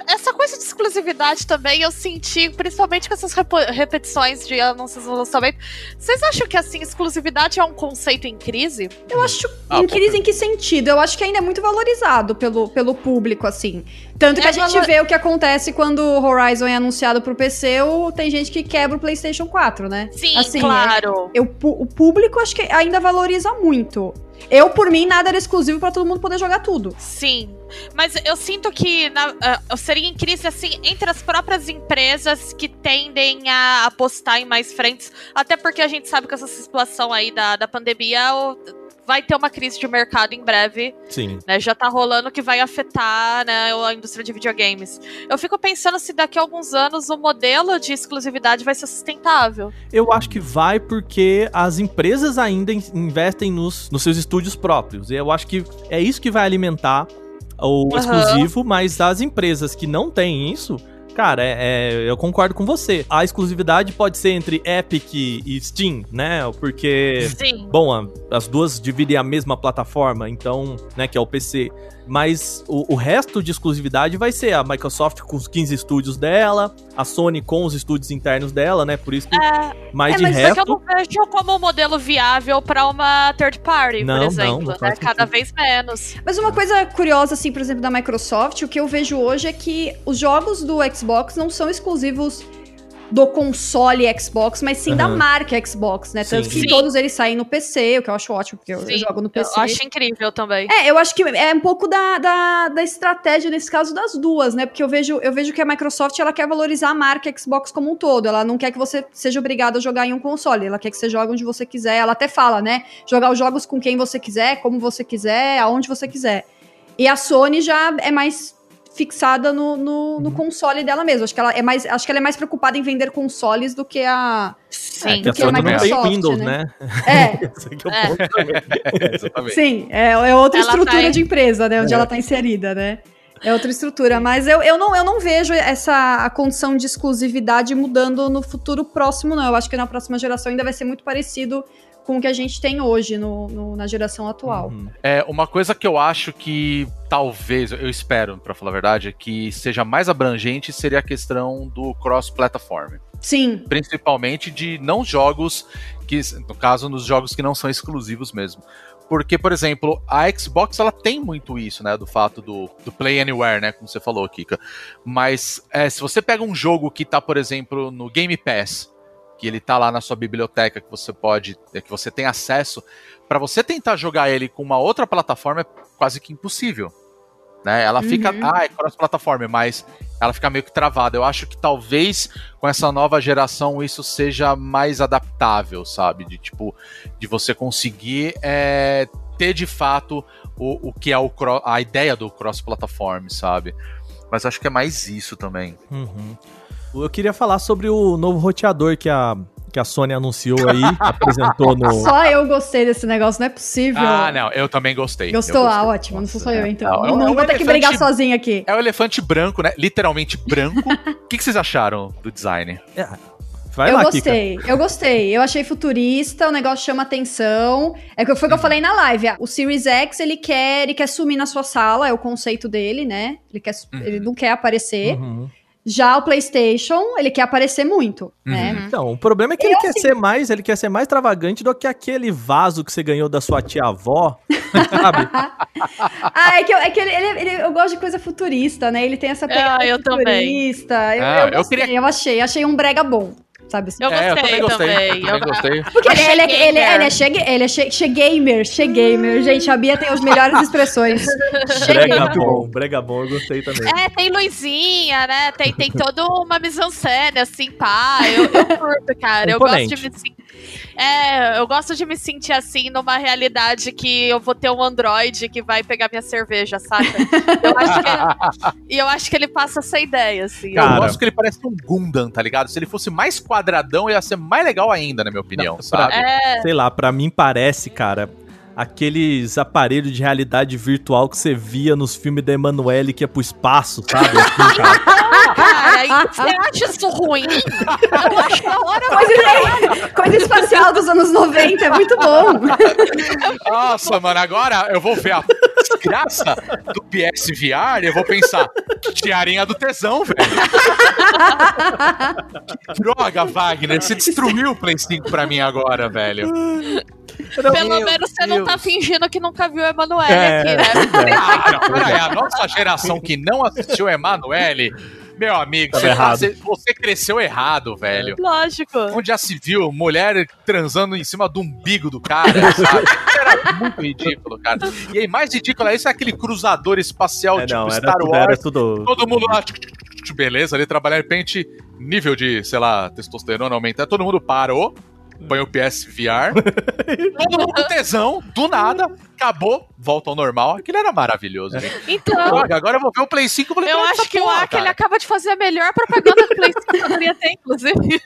Essa coisa de exclusividade também eu senti, principalmente com essas repetições de anúncios no lançamento. Vocês acham que, assim, exclusividade é um conceito em crise? Eu acho Ah, em pô, crise em que sentido? Eu acho que ainda é muito valorizado pelo, pelo público, assim. Tanto que É a gente valor- vê o que acontece quando o Horizon é anunciado pro PC, ou tem gente que quebra o PlayStation 4, né? Sim, Assim, claro. Eu, pu- o público acho que ainda valoriza muito. Eu, por mim, nada era exclusivo pra todo mundo poder jogar tudo. Sim. Mas eu sinto que na- eu seria em crise, assim, entre as próprias empresas que tendem a apostar em mais frentes. Até porque a gente sabe que essa situação aí da, da pandemia vai ter uma crise de mercado em breve. Sim. né, já tá rolando que vai afetar né, a indústria de videogames. Eu fico pensando se daqui a alguns anos o modelo de exclusividade vai ser sustentável. Eu acho que vai porque as empresas ainda in- investem nos, nos seus estúdios próprios. E eu acho que é isso que vai alimentar o Aham. exclusivo, mas as empresas que não têm isso. Cara, é- é- eu concordo com você. A exclusividade pode ser entre Epic e Steam, né? Porque Sim. Bom, a- as duas dividem a mesma plataforma, então, né, que é o PC. Mas o, o resto de exclusividade vai ser a Microsoft com os 15 estúdios dela, a Sony com os estúdios internos dela, né? Por isso que mais É, de mas Só que eu resto. não vejo como um modelo viável pra uma third party, Não, por não, exemplo. não né? faz Cada vez menos. Mas uma coisa curiosa, assim, por exemplo, da Microsoft, o que eu vejo hoje é que os jogos do Xbox não são exclusivos do console Xbox, mas sim da Aham. marca Xbox, né? Tanto Sim. que Sim. todos eles saem no PC, o que eu acho ótimo, porque eu, eu jogo no Eu PC. acho incrível também. É, eu acho que é um pouco da, da, da estratégia, nesse caso, das duas, né? Porque eu vejo, eu vejo que a Microsoft ela quer valorizar a marca Xbox como um todo. Ela não quer que você seja obrigado a jogar em um console. Ela quer que você jogue onde você quiser. Ela até fala, né? Jogar os jogos com quem você quiser, como você quiser, aonde você quiser. E a Sony já é mais fixada no, no, no console dela mesmo. Acho que, ela é mais, acho que ela é mais preocupada em vender consoles do que a. Sim. a do que a não tem Microsoft, Windows, né? né? É, é o É. Exatamente. Sim, é, é outra Ela estrutura tá de empresa, né? Onde ela tá inserida, né? É outra estrutura. Mas eu, eu, não, eu não vejo essa a condição de exclusividade mudando no futuro próximo, não. Eu acho que na próxima geração ainda vai ser muito parecido com o que a gente tem hoje no, no- na geração atual. Uhum. É, uma coisa que eu acho que talvez, eu espero, pra falar a verdade, é que seja mais abrangente seria a questão do cross-platform. Sim, Principalmente de não jogos que, no caso, nos jogos que não são exclusivos mesmo. Porque, por exemplo, a Xbox ela tem muito isso, né? Do fato do, do Play Anywhere, né? Como você falou, Kika. Mas é, se você pega um jogo que tá, por exemplo, no Game Pass, que ele tá lá na sua biblioteca, que você pode, é, que você tem acesso, para você tentar jogar ele com uma outra plataforma é quase que impossível. Né? Ela fica, Uhum. ah, é cross-plataforma, mas ela fica meio que travada. Eu acho que talvez com essa nova geração isso seja mais adaptável, sabe? De tipo, de você conseguir é, ter de fato o, o que é o a ideia do cross-platform, sabe? Mas acho que é mais isso também. Uhum. Eu queria falar sobre o novo roteador que a, que a Sony anunciou aí, apresentou no. Só eu gostei desse negócio, não é possível. Ah, não, eu também gostei. Gostou? Gostei. Ah, ótimo. Não sou só eu, então. Não, é Não, um- é um vou ter que brigar sozinha aqui. É o elefante branco, né? Literalmente branco. O que, que vocês acharam do design? Vai eu lá, Kika. gostei, eu gostei. Eu achei futurista, o negócio chama atenção. É que foi o que eu falei na live. O Series X, ele quer, ele quer sumir na sua sala, é o conceito dele, né? Ele, quer, Uhum. ele não quer aparecer. Uhum. Já o PlayStation, ele quer aparecer muito, né? Uhum. Então, o problema é que Eu, ele quer assim- ser mais, ele quer ser mais extravagante do que aquele vaso que você ganhou da sua tia-avó, sabe? Ah, é que, eu, é que ele, ele- ele- eu gosto de coisa futurista, né? Ele tem essa pegada Ah, eu também. futurista. Eu, Ah, eu, eu queria- eu achei, achei um brega bom, sabe? assim? Eu é, eu gostei também gostei. também. Eu também gostei. Porque ele, ele, é- ele, gamer. ele é chegue, ele é che, chegamer, chegamer. Gente, a Bia tem as melhores expressões. Brega bom, brega bom, eu gostei também. É, tem luzinha, né? Tem, tem toda uma mise-en-scène, assim, pá. Eu, eu curto, cara. Eu gosto de me sentir. É, eu gosto de me sentir assim numa realidade que eu vou ter um Android que vai pegar minha cerveja, saca? Eu acho que, e eu acho que ele passa essa ideia, assim. Cara, eu gosto que ele parece um Gundam, tá ligado? Se ele fosse mais quadradão, ia ser mais legal ainda, na minha opinião, Não, sabe? É, Sei lá, pra mim parece, cara, aqueles aparelhos de realidade virtual que você via nos filmes da Emanuele que ia pro espaço, sabe? Assim, cara. cara, você acha isso ruim? Eu acho da hora, Coisa, coisa espacial dos anos 90, é muito bom. Nossa, mano, agora eu vou ver a desgraça do PSVR e eu vou pensar, tiarinha do tesão, velho. Que droga, Wagner, você destruiu o Play 5 pra mim agora, velho. Pelo menos você não tá fingindo que nunca viu o Emanuele É, aqui, né? Ah, não, peraí, a nossa geração que não assistiu Emanuele, meu amigo, você, errado. você- você cresceu errado, velho. Lógico. Onde já se viu mulher transando em cima do umbigo do cara, sabe? Era muito ridículo, cara. E aí, mais ridículo é isso, é aquele cruzador espacial, É, tipo não, era Star tudo, Wars. era tudo. Todo mundo lá, beleza, ali trabalhar de repente, nível de, sei lá, testosterona aumentar, todo mundo parou, põe o PS VR, todo mundo com tesão, do nada, acabou, volta ao normal. Aquilo era maravilhoso. gente. Então, Droga, agora eu vou ver o Play 5 e falei, eu "Cara, acho que o porra, Aka ele cara, acaba de fazer a melhor propaganda que o Play 5 poderia ter, inclusive.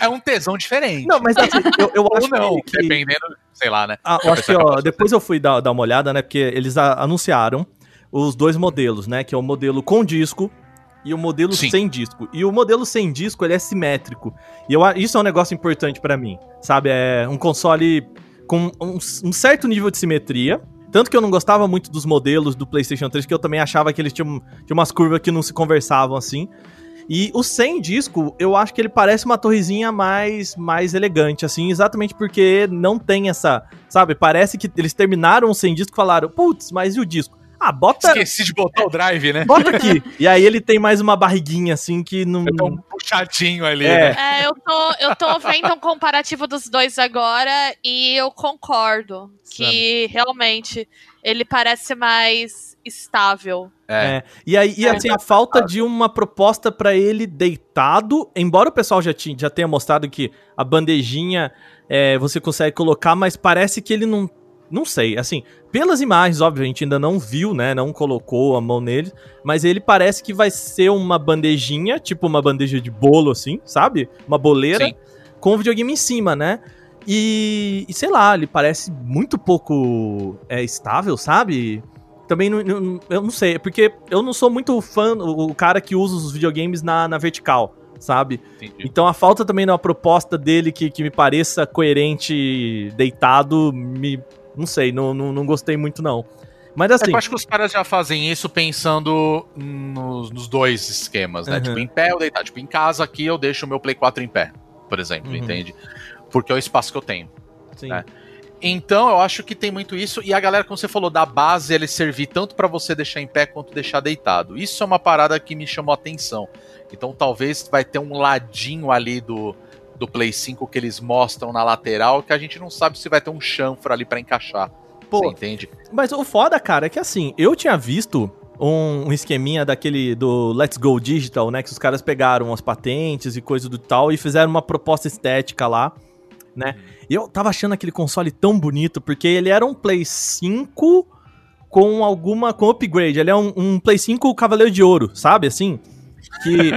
é um tesão diferente. Não, mas assim, eu, eu Ou acho não, que, dependendo, sei lá, né? Ah, eu acho que, ó, depois eu fui dar, dar uma olhada, né? Porque eles a- anunciaram os dois modelos, né? Que é o modelo com disco e o modelo Sim. sem disco. E o modelo sem disco, ele é simétrico. E eu, isso é um negócio importante pra mim, sabe? É um console com um, um certo nível de simetria. Tanto que eu não gostava muito dos modelos do PlayStation 3, que eu também achava que eles tinham, tinham umas curvas que não se conversavam assim. E o sem disco, eu acho que ele parece uma torrezinha mais, mais elegante, assim, exatamente porque não tem essa. Sabe? Parece que eles terminaram o sem disco e falaram, putz, mas e o disco? Ah, bota, Esqueci de botar o drive, né? bota aqui. e aí ele tem mais uma barriguinha, assim, que não. Tá um puxadinho ali, É. né? É, eu tô, eu tô vendo um comparativo dos dois agora e eu concordo que realmente ele parece mais estável. É. É. E aí, e assim, a falta de uma proposta pra ele deitado, embora o pessoal já, tinha, já tenha mostrado que a bandejinha é, você consegue colocar, mas parece que ele não. Não sei, assim, pelas imagens, óbvio, a gente ainda não viu, né? Não colocou a mão nele, mas ele parece que vai ser uma bandejinha, tipo uma bandeja de bolo, assim, sabe? Uma boleira Sim. com o videogame em cima, né? E, e sei lá, ele parece muito pouco é, estável, sabe? Também não, não- eu não sei, porque eu não sou muito fã, o, o cara que usa os videogames na, na vertical, sabe? Entendi. Então a falta também de uma proposta dele que, que me pareça coerente deitado, me. Não sei, não, não, não gostei muito, não. Mas É assim. eu acho que os caras já fazem isso pensando nos, nos dois esquemas, né? Uhum. Tipo, em pé ou deitado. Tipo, em casa aqui eu deixo o meu Play 4 em pé, por exemplo, Uhum. entende? Porque é o espaço que eu tenho. sim. né? Então eu acho que tem muito isso. E a galera, como você falou, da base, ele servir tanto pra você deixar em pé quanto deixar deitado. Isso é uma parada que me chamou a atenção. Então talvez vai ter um ladinho ali do, do Play 5 que eles mostram na lateral que a gente não sabe se vai ter um chanfro ali pra encaixar. Pô, Você entende? Mas o foda, cara, é que assim, eu tinha visto um, um esqueminha daquele do Let's Go Digital, né? Que os caras pegaram as patentes e coisa do tal e fizeram uma proposta estética lá, né? E eu tava achando aquele console tão bonito, porque ele era um Play 5 com alguma. com upgrade. Ele é um, um Play 5 Cavaleiro de Ouro, sabe? Assim. Que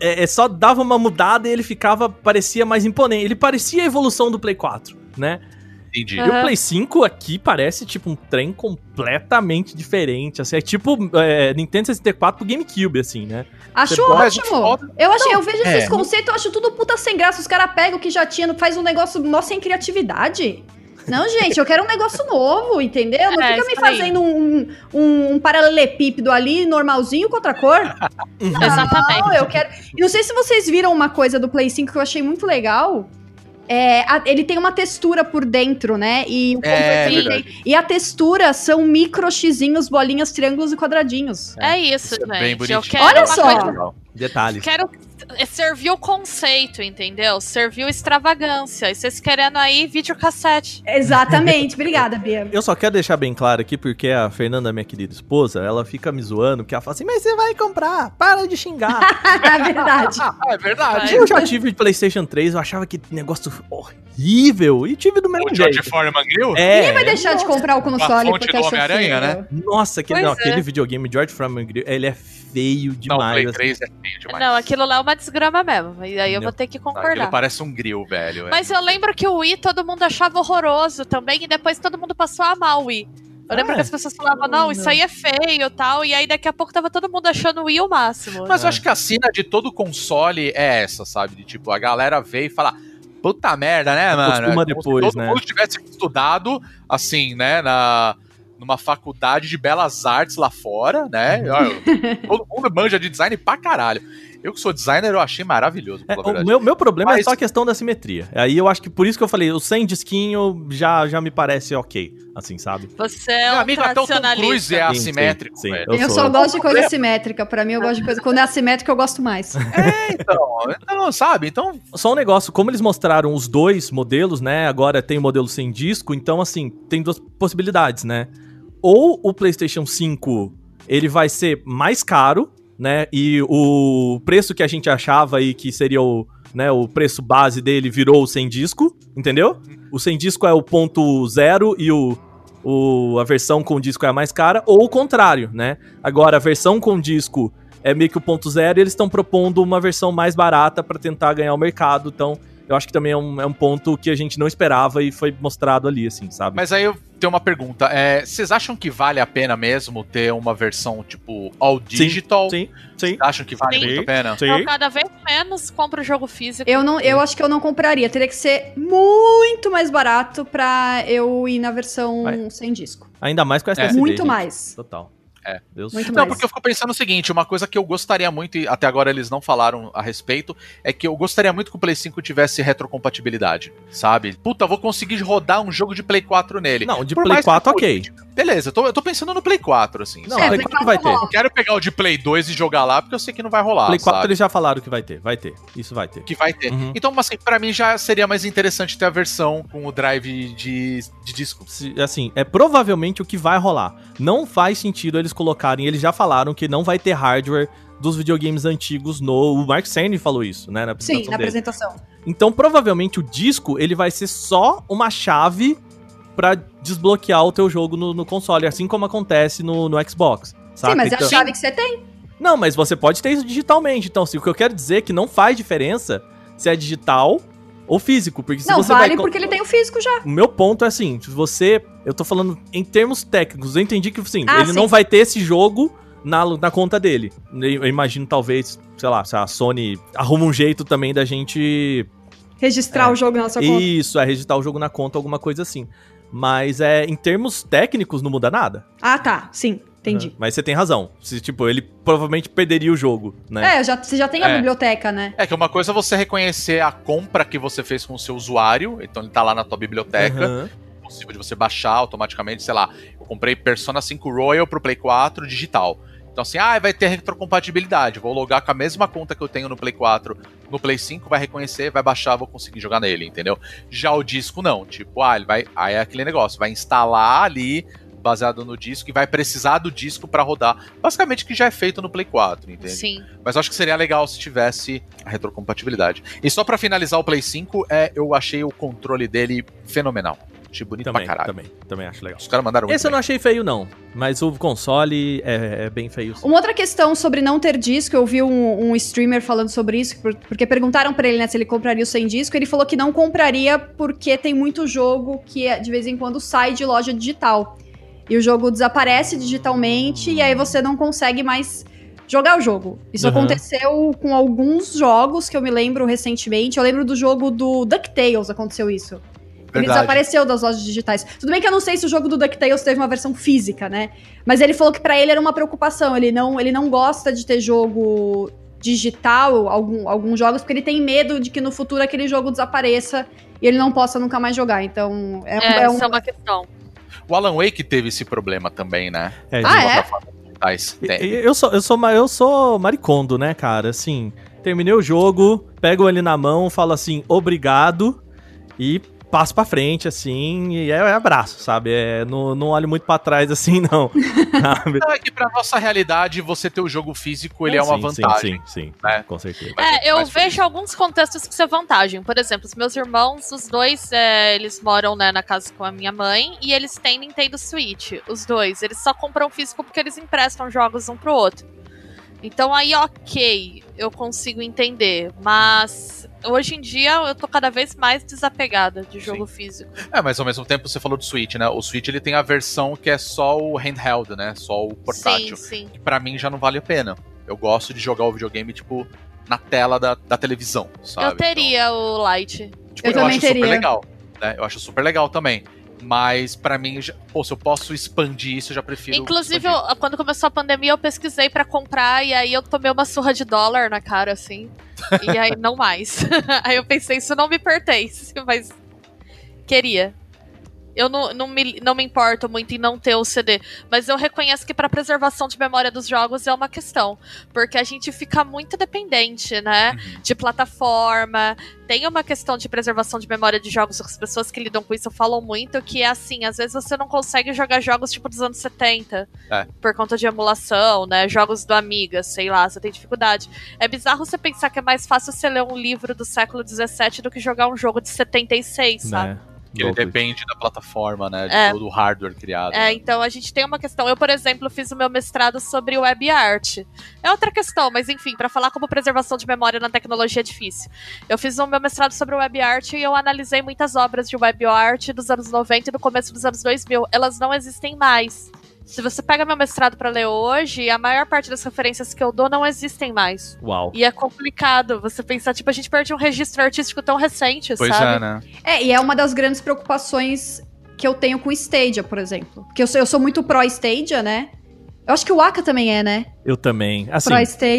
é, é só dava uma mudada e ele ficava. parecia mais imponente. Ele parecia a evolução do Play 4, né? Entendi. E o. Play 5 aqui parece tipo um trem completamente diferente. Assim, é tipo é, Nintendo 64 pro GameCube, assim, né? Acho Você ótimo. Eu, acho, eu vejo é. esses conceitos, eu acho tudo puta sem graça. Os caras pegam o que já tinha, faz um negócio mó sem criatividade. Não, gente, eu quero um negócio novo, entendeu? Não É, fica me fazendo um, um, um paralelepípedo ali, normalzinho, com outra cor. Exatamente. Não, eu quero. E não sei se vocês viram uma coisa do Play 5 que eu achei muito legal. É, a- ele tem uma textura por dentro, né? E, o É, controle verdade. tem- e a textura são micro xizinhos, bolinhas, triângulos e quadradinhos. É isso, Isso é gente. bem eu bonitinho. quero Olha só. coisa-. Detalhes. Quero servir o conceito, entendeu? Serviu extravagância. E vocês querendo aí videocassete. Exatamente. Obrigada, Bia. Eu só quero deixar bem claro aqui, porque a Fernanda, minha querida esposa, ela fica me zoando, porque ela fala assim, mas você vai comprar, para de xingar. É verdade. Ah, é verdade. eu já tive de Playstation 3, eu achava que negócio horrível, e tive do mesmo O George jeito. Foreman Grill? É, Ninguém vai deixar de comprar o console fonte porque do achou Homem-Aranha, feio. né? Nossa, aquele, não, é. aquele videogame George Foreman Grill, ele é feio Não, o demais. Play assim. 3 é feio demais. Não, aquilo lá é uma desgrama mesmo. E aí eu vou ter que concordar. parece um grill, velho. é. Mas eu lembro que o Wii todo mundo achava horroroso também, e depois todo mundo passou a amar o Wii. Eu lembro Ah, que as pessoas falavam, não, isso aí é feio e tal, e aí daqui a pouco tava todo mundo achando o Wii o máximo. Mas É. eu acho que a cena de todo console é essa, sabe? De tipo, a galera vê e fala. Puta merda, né, mano? Acostuma É como depois, se todo né? mundo tivesse estudado, assim, né, na, numa faculdade de belas artes lá fora, né? Uhum. Todo mundo manja de design pra caralho. Eu que sou designer, eu achei maravilhoso, É, o meu, meu problema é Mas- só a questão da simetria. Aí eu acho que por isso que eu falei, o sem disquinho já, já me parece ok, assim, sabe? Você é um amigo, até o Tom Cruise é Sim, assimétrico, sim, sim. velho. Eu Eu, sou. só gosto de coisa simétrica. Pra mim, eu gosto de coisa. Quando é assimétrica, eu gosto mais. Então, então, sabe? Então, Só um negócio, como eles mostraram os dois modelos, né? Agora tem o modelo sem disco, então assim, tem duas possibilidades, né? Ou o PlayStation 5 ele vai ser mais caro, né? E o preço que a gente achava aí que seria o, né, o preço base dele virou o sem disco, entendeu? O sem disco é o ponto zero e o, o, a versão com disco é a mais cara, ou o contrário, né? Agora, a versão com disco é meio que o ponto zero e eles estão propondo uma versão mais barata pra tentar ganhar o mercado, então eu acho que também é um, é um ponto que a gente não esperava e foi mostrado ali, assim, sabe? Mas aí eu tenho uma pergunta. É, vocês acham que vale a pena mesmo ter uma versão, tipo, all digital? Sim, sim. Vocês acham que vale Sim. muito a pena? sim. Eu cada vez menos compro jogo físico. Eu, não, eu acho que eu não compraria. Teria que ser muito mais barato pra eu ir na versão Vai. sem disco. Ainda mais com essa É. SSD, muito gente. mais. Total. É. Deus Muito Não, mais. porque eu fico pensando o seguinte, uma coisa que eu gostaria muito, e até agora eles não falaram a respeito, é que eu gostaria muito que o Play 5 tivesse retrocompatibilidade, sabe? Puta, vou conseguir rodar um jogo de Play 4 nele. Não, de Por Play mais que 4, eu- ok. Beleza, eu tô, eu tô pensando no Play 4, assim. Não, É, Play Play 4 vai 4 ter. Eu quero pegar o de Play 2 e jogar lá, porque eu sei que não vai rolar, Play 4 sabe? eles já falaram que vai ter, vai ter. Isso vai ter. Que vai ter. Uhum. Então, assim, pra mim já seria mais interessante ter a versão com o drive de, de disco. Se- assim, é provavelmente o que vai rolar. Não faz sentido eles colocarem, eles já falaram que não vai ter hardware dos videogames antigos no. O Mark Cerny falou isso, né? Na apresentação Sim, na dele. apresentação. Então, provavelmente o disco ele vai ser só uma chave pra desbloquear o teu jogo no, no console, assim como acontece no, no Xbox. Saca? Sim, mas é Então- a chave que você tem. Não, mas você pode ter isso digitalmente. Então, assim, o que eu quero dizer é que não faz diferença se é digital ou físico, porque se não, você vale vai porque ele tem o físico já. o meu ponto é assim, se você. Eu tô falando em termos técnicos, eu entendi que sim, Ah, ele sim. não vai ter esse jogo na, na conta dele. Eu imagino, talvez, sei lá, se a Sony arruma um jeito também da gente. Registrar É. o jogo na sua conta. Isso, é registrar o jogo na conta, alguma coisa assim. Mas é, em termos técnicos, não muda nada. Ah, tá. Sim, entendi. Né? Mas você tem razão. Se, tipo, ele provavelmente perderia o jogo, né? É, já, você já tem a É. biblioteca, né? É que uma coisa é você reconhecer a compra que você fez com o seu usuário, então ele tá lá na tua biblioteca. Aham. possível de você baixar automaticamente, sei lá, eu comprei Persona 5 Royal pro Play 4 digital. Então assim, ah, vai ter retrocompatibilidade, vou logar com a mesma conta que eu tenho no Play 4, no Play 5, vai reconhecer, vai baixar, vou conseguir jogar nele, entendeu? Já o disco não, tipo, ah, ele vai, aí é aquele negócio, vai instalar ali baseado no disco e vai precisar do disco para rodar. Basicamente que já é feito no Play 4, entende? Sim. Mas acho que seria legal se tivesse a retrocompatibilidade. E só para finalizar o Play 5, é, eu achei o controle dele fenomenal. Achei bonito Também, pra caralho. também, também acho legal. Os caras mandaram Esse eu não bem. achei feio, não. Mas o console é, é bem feio. sim. Uma outra questão sobre não ter disco, eu vi um, um streamer falando sobre isso, por- porque perguntaram pra ele, né, se ele compraria o sem disco, ele falou que não compraria porque tem muito jogo que é, de vez em quando sai de loja digital. E o jogo desaparece digitalmente e aí você não consegue mais jogar o jogo. Isso Uhum. aconteceu com alguns jogos que eu me lembro recentemente. Eu lembro do jogo do DuckTales, aconteceu isso. Ele Verdade. desapareceu das lojas digitais. Tudo bem que eu não sei se o jogo do DuckTales teve uma versão física, né? Mas ele falou que pra ele era uma preocupação. Ele não, ele não gosta de ter jogo digital, algum, alguns jogos, porque ele tem medo de que no futuro aquele jogo desapareça e ele não possa nunca mais jogar. Então, é, É, é um. é uma questão. O Alan Wake teve esse problema também, né? É, Ah, é? Digitais. Eu sou, eu, sou, eu sou maricondo, né, cara? Assim, terminei o jogo, pego ele na mão, falo assim, obrigado, e passo pra frente, assim, e é, é abraço, sabe? É, não, não olho muito pra trás, assim, não. sabe? Não, é que pra nossa realidade, você ter o jogo físico, ele é, uma Sim, vantagem. Sim, sim, sim, né? com certeza. Ser É, eu vejo alguns contextos que isso é vantagem. Por exemplo, os meus irmãos, os dois, é, eles moram né, na casa com a minha mãe e eles têm Nintendo Switch. Os dois. Eles só compram físico porque eles emprestam jogos um pro outro. Então aí, ok, eu consigo entender. Mas hoje em dia eu tô cada vez mais desapegada de jogo físico. É, mas ao mesmo tempo você falou do Switch, né? O Switch ele tem a versão que é só o handheld, né? Só o portátil. Sim, sim. Que pra mim já não vale a pena. Eu gosto de jogar o videogame, tipo, na tela da, da televisão, sabe? eu teria o Lite. Então, tipo, Eu eu, também acho teria. super legal. Né? Eu acho super legal também. Mas pra mim, já, pô, se eu posso expandir isso, eu já prefiro. Inclusive, eu- quando começou a pandemia, eu pesquisei pra comprar e aí eu tomei uma surra de dólar na cara, assim. e aí não mais. aí eu pensei, isso não me pertence, mas queria. Eu não, não, me, não me importo muito em não ter o CD, mas eu reconheço que pra preservação de memória dos jogos é uma questão, porque a gente fica muito dependente, né, Uhum. de plataforma. Tem uma questão de preservação de memória de jogos, as pessoas que lidam com isso falam muito, que é assim, às vezes você não consegue jogar jogos tipo dos anos 70 É. por conta de emulação, né? Jogos do Amiga, sei lá, você tem dificuldade. É bizarro você pensar que é mais fácil você ler um livro do século XVII do que jogar um jogo de 76, sabe? Né? Que ele depende da plataforma, né? De É. todo o hardware criado. É, então a gente tem uma questão. Eu, por exemplo, fiz o meu mestrado sobre web art. É outra questão, mas enfim, para falar como preservação de memória na tecnologia é difícil. Eu fiz o meu mestrado sobre web art e eu analisei muitas obras de web art dos anos 90 e do começo dos anos 2000. Elas não existem mais. Se você pega meu mestrado para ler hoje, a maior parte das referências que eu dou não existem mais. Uau. E é complicado você pensar, tipo, a gente perde um registro artístico tão recente, Pois sabe? é, né? É, e é uma das grandes preocupações que eu tenho com o Stadia, por exemplo. Porque eu sou, eu sou muito pró-Stadia, né? Eu acho que o Aka também é, né? Eu também. Assim,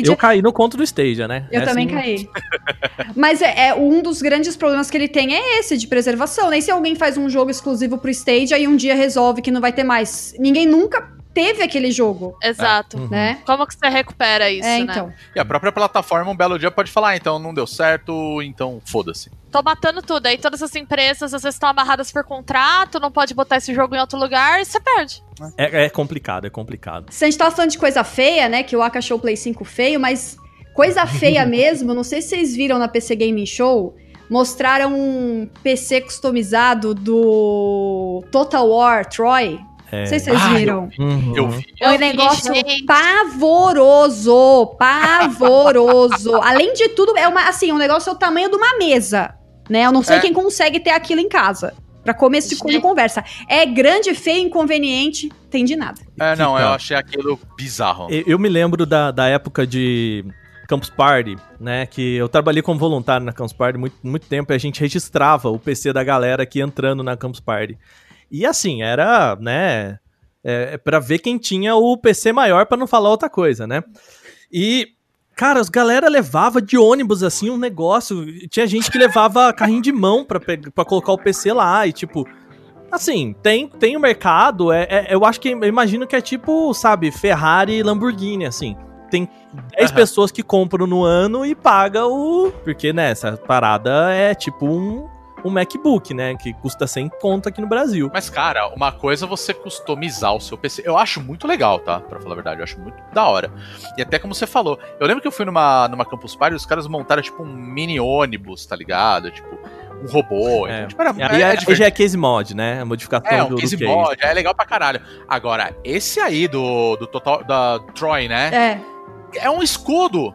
eu caí no conto do Stadia, né? Eu É também assim, caí. Mas é, é um dos grandes problemas que ele tem é esse de preservação, né? E se alguém faz um jogo exclusivo pro Stadia e um dia resolve que não vai ter mais? Ninguém nunca teve aquele jogo, Exato. Uhum. né? Como que você recupera isso, é, né? então. E a própria plataforma, um belo dia, pode falar, ah, então não deu certo, então foda-se. Tô matando tudo. Aí todas as empresas às vezes estão amarradas por contrato, não pode botar esse jogo em outro lugar e você perde. É, é complicado, é complicado. Se a gente tava falando de coisa feia, né? Que o Aka achou o Play 5 feio, mas coisa feia mesmo, não sei se vocês viram na PC Gaming Show, mostraram um PC customizado do Total War Troy. É. Não sei se vocês Ah, viram. Uhum. Eu vi. É um Eu vi, negócio gente. pavoroso, pavoroso. Além de tudo, é uma assim, um negócio é o tamanho de uma mesa, né? Eu não sei É. quem consegue ter aquilo em casa. Pra começo de Gente. conversa. É grande, feio, inconveniente, tem de nada. É, não, eu achei aquilo bizarro. Eu, eu me lembro da, da época de Campus Party, né? Que eu trabalhei como voluntário na Campus Party muito, muito tempo e a gente registrava o PC da galera aqui entrando na Campus Party. E assim, era, né? É, pra ver quem tinha o PC maior, pra não falar outra coisa, né? E, cara, as galera levava de ônibus, assim, um negócio. Tinha gente que levava carrinho de mão pra, colocar o PC lá e, tipo. Assim, tem, tem o mercado, é, é- eu acho que, eu imagino que é tipo, sabe, Ferrari e Lamborghini, assim. Tem 10 Aham. pessoas que compram no ano e paga o... Porque, né, essa parada é tipo um, um MacBook, né, que custa 100 conto aqui no Brasil. Mas, cara, uma coisa é você customizar o seu PC. Eu acho muito legal, tá? Pra falar a verdade, eu acho muito da hora. E até como você falou, eu lembro que eu fui numa, numa Campus Party e os caras montaram, tipo, um mini ônibus, tá ligado? Tipo, um robô. É. Então, tipo, era, E é, é, já é case mod, né, a modificação É, do, um do case case. mod, é legal pra caralho. Agora, esse aí do, do Total, da Troy, né? É. É, um escudo.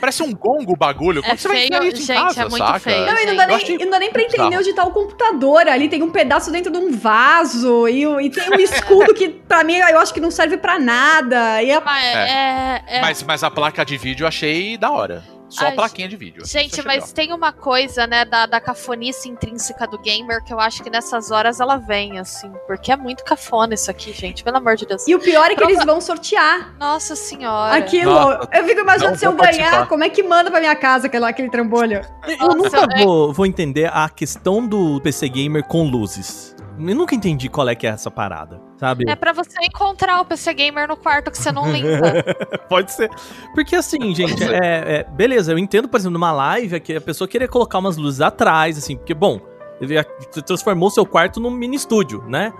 Parece um gongo o bagulho. É Como você vai feio, enfiar isso em gente, casa, é muito saca? feio. Não, e não dá, nem, achei e não dá nem pra entender onde tá o computador. Ali tem um pedaço dentro de um vaso e, e tem um escudo que, pra mim, eu acho que não serve pra nada. E a- Mas, é, é- Mas, mas a placa de vídeo eu achei da hora. Só Ai, a plaquinha de vídeo. Isso Gente, eu achei mas tem uma coisa, né, da, da cafonice intrínseca do gamer que eu acho que nessas horas ela vem, assim. Porque é muito cafona isso aqui, gente. Pelo amor de Deus. E o pior é que eles vão sortear Nossa senhora. aquilo. Nossa, eu fico imaginando se eu ganhar, participar. como é que manda pra minha casa aquele, aquele trambolho. Eu Nossa, nunca é- vou, vou entender a questão do PC Gamer com luzes. Eu nunca entendi qual é que é essa parada, sabe? É pra você encontrar o PC Gamer no quarto que você não limpa. Pode ser. Porque assim, gente, é, é- beleza, eu entendo, por exemplo, numa live que a pessoa queria colocar umas luzes atrás, assim, porque, bom, ele já transformou seu quarto num mini estúdio, né?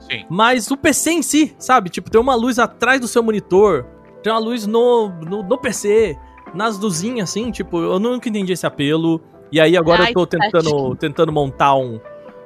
Sim. Mas o PC em si, sabe? Tipo, tem uma luz atrás do seu monitor, tem uma luz no, no, no PC, nas luzinhas, assim, tipo, eu nunca entendi esse apelo. E aí agora Ai, eu tô tentando, tentando montar um,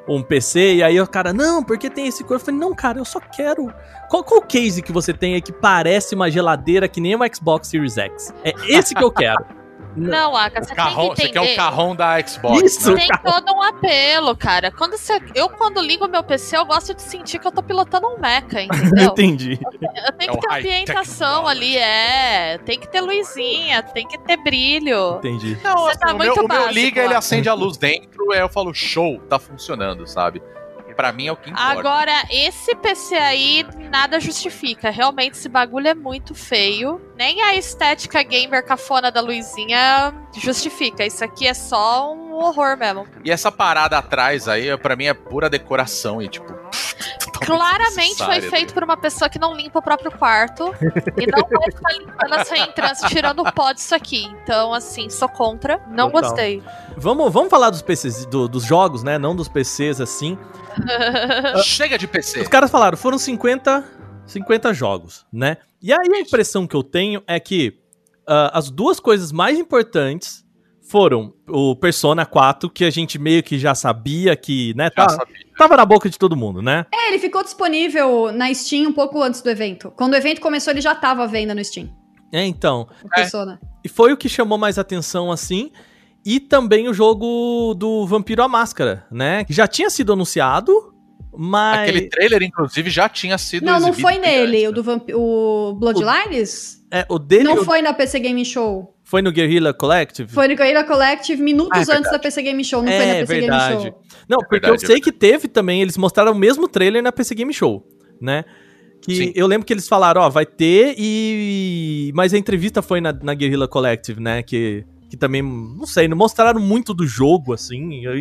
um PC, e aí o cara, não, porque tem esse cor? Eu falei, não, cara, eu só quero. Qual, qual case que você tem aí que parece uma geladeira que nem o Xbox Series X? É esse que eu quero. Não, Aka, você Carrão, tem que você quer entender. o carrão da Xbox. Isso. né? Tem todo um apelo, cara. Quando você, eu, quando ligo meu PC, eu gosto de sentir que eu tô pilotando um mecha, entendeu? Entendi. Eu tenho É que ter ambientação ali, é. Tem que ter luzinha, tem que ter brilho. Entendi. Não, Você assim, tá o, meu, muito o meu básico, liga, ele acende a luz dentro, aí eu falo, show, tá funcionando, sabe? Pra mim é o que importa. Agora, esse PC aí, nada justifica. Realmente, esse bagulho é muito feio. Nem a estética gamer cafona da luzinha justifica. Isso aqui é só um horror mesmo. E essa parada atrás aí, pra mim, é pura decoração e, tipo... Claramente foi feito por uma pessoa que não limpa o próprio quarto. e não vai ficar limpando essa entrância, tirando o pó disso aqui. Então, assim, sou contra. Não Total. gostei. Vamos, vamos falar dos PCs, do- dos jogos, né? Não dos PCs assim. Chega de PC. Os caras falaram, foram 50, 50 jogos, né? E aí a impressão que eu tenho é que ah, as duas coisas mais importantes foram o Persona 4, que a gente meio que já sabia que, né, Já tá- sabia. tava na boca de todo mundo, né? É, ele ficou disponível na Steam um pouco antes do evento. Quando o evento começou, ele já tava à venda no Steam. É, então. O É. Persona. E foi o que chamou mais atenção, assim. E também o jogo do Vampiro à Máscara, né? Que já tinha sido anunciado, mas. Aquele trailer, inclusive, já tinha sido Não, não foi nele. antes, O do vamp... o Bloodlines? É, o dele Não foi... foi na PC Game Show. no Guerrilla Collective? Foi no Guerrilla Collective minutos Ah, é antes da PC Game Show. Não foi É, na PC Game verdade. Show. Não, porque eu verdade, é sei que teve também, eles mostraram o mesmo trailer na PC Game Show, né? Que Sim. eu lembro que eles falaram, ó, vai ter e... Mas a entrevista foi na, na Guerrilla Collective, né? Que, que também, não sei, não mostraram muito do jogo, assim. Eu,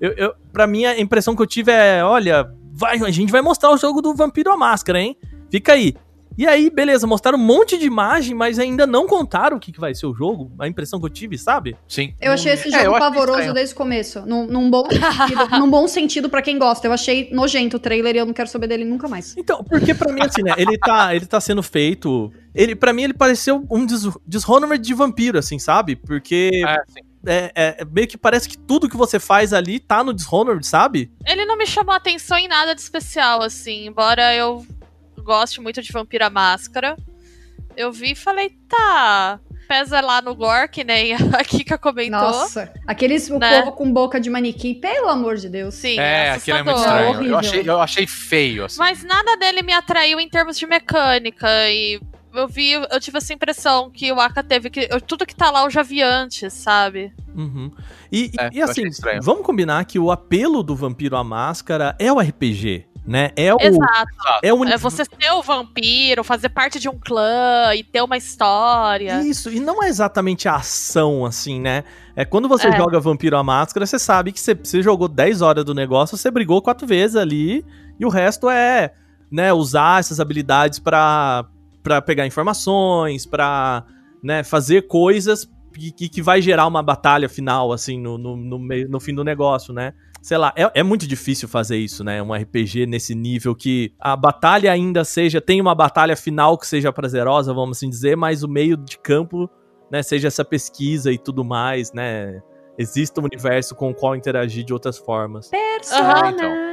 eu, eu, pra mim, a impressão que eu tive é, olha, vai, a gente vai mostrar o jogo do Vampiro à Máscara, hein? Fica aí. E aí, beleza, mostraram um monte de imagem, mas ainda não contaram o que, que vai ser o jogo. A impressão que eu tive, sabe? Sim. Eu achei esse É, jogo achei pavoroso desde o começo. Num, num bom sentido, num bom sentido pra quem gosta. Eu achei nojento o trailer e eu não quero saber dele nunca mais. Então, porque pra mim, assim, né, ele tá, ele tá sendo feito... Ele, pra mim, ele pareceu um Dis Dishonored de vampiro, assim, sabe? Porque É, sim. é, é- meio que parece que tudo que você faz ali tá no Dishonored, sabe? Ele não me chamou atenção em nada de especial, assim. Embora eu goste muito de Vampira Máscara. Eu vi e falei, tá. Pesa lá no gore, que nem a Kika comentou. Nossa. Aqueles o Né? povo com boca de manequim, pelo amor de Deus. Sim, É, aquilo é muito estranho. horrível. Eu achei, eu achei feio, assim. Mas nada dele me atraiu em termos de mecânica. E eu vi, eu tive essa impressão que o Aka teve que. eu- tudo que tá lá eu já vi antes, sabe? Uhum. E, É, e assim, vamos combinar que o apelo do Vampiro à Máscara é o RPG, né? É o Exato. é o É você ser o vampiro, fazer parte de um clã e ter uma história. Isso, e não é exatamente a ação, assim, né? É quando você É. joga Vampiro à Máscara, você sabe que você, você jogou 10 horas do negócio, você brigou quatro vezes ali, e o resto é, né, usar essas habilidades pra, pra pegar informações, pra, né, fazer coisas que, que- que vai gerar uma batalha final, assim, no, no, no, meio- no fim do negócio, né? Sei lá, é, é muito difícil fazer isso, né? Um RPG nesse nível que a batalha ainda seja. Tem uma batalha final que seja prazerosa, vamos assim dizer, mas o meio de campo, né, seja essa pesquisa e tudo mais, né? Exista um universo com o qual interagir de outras formas. Aham, então.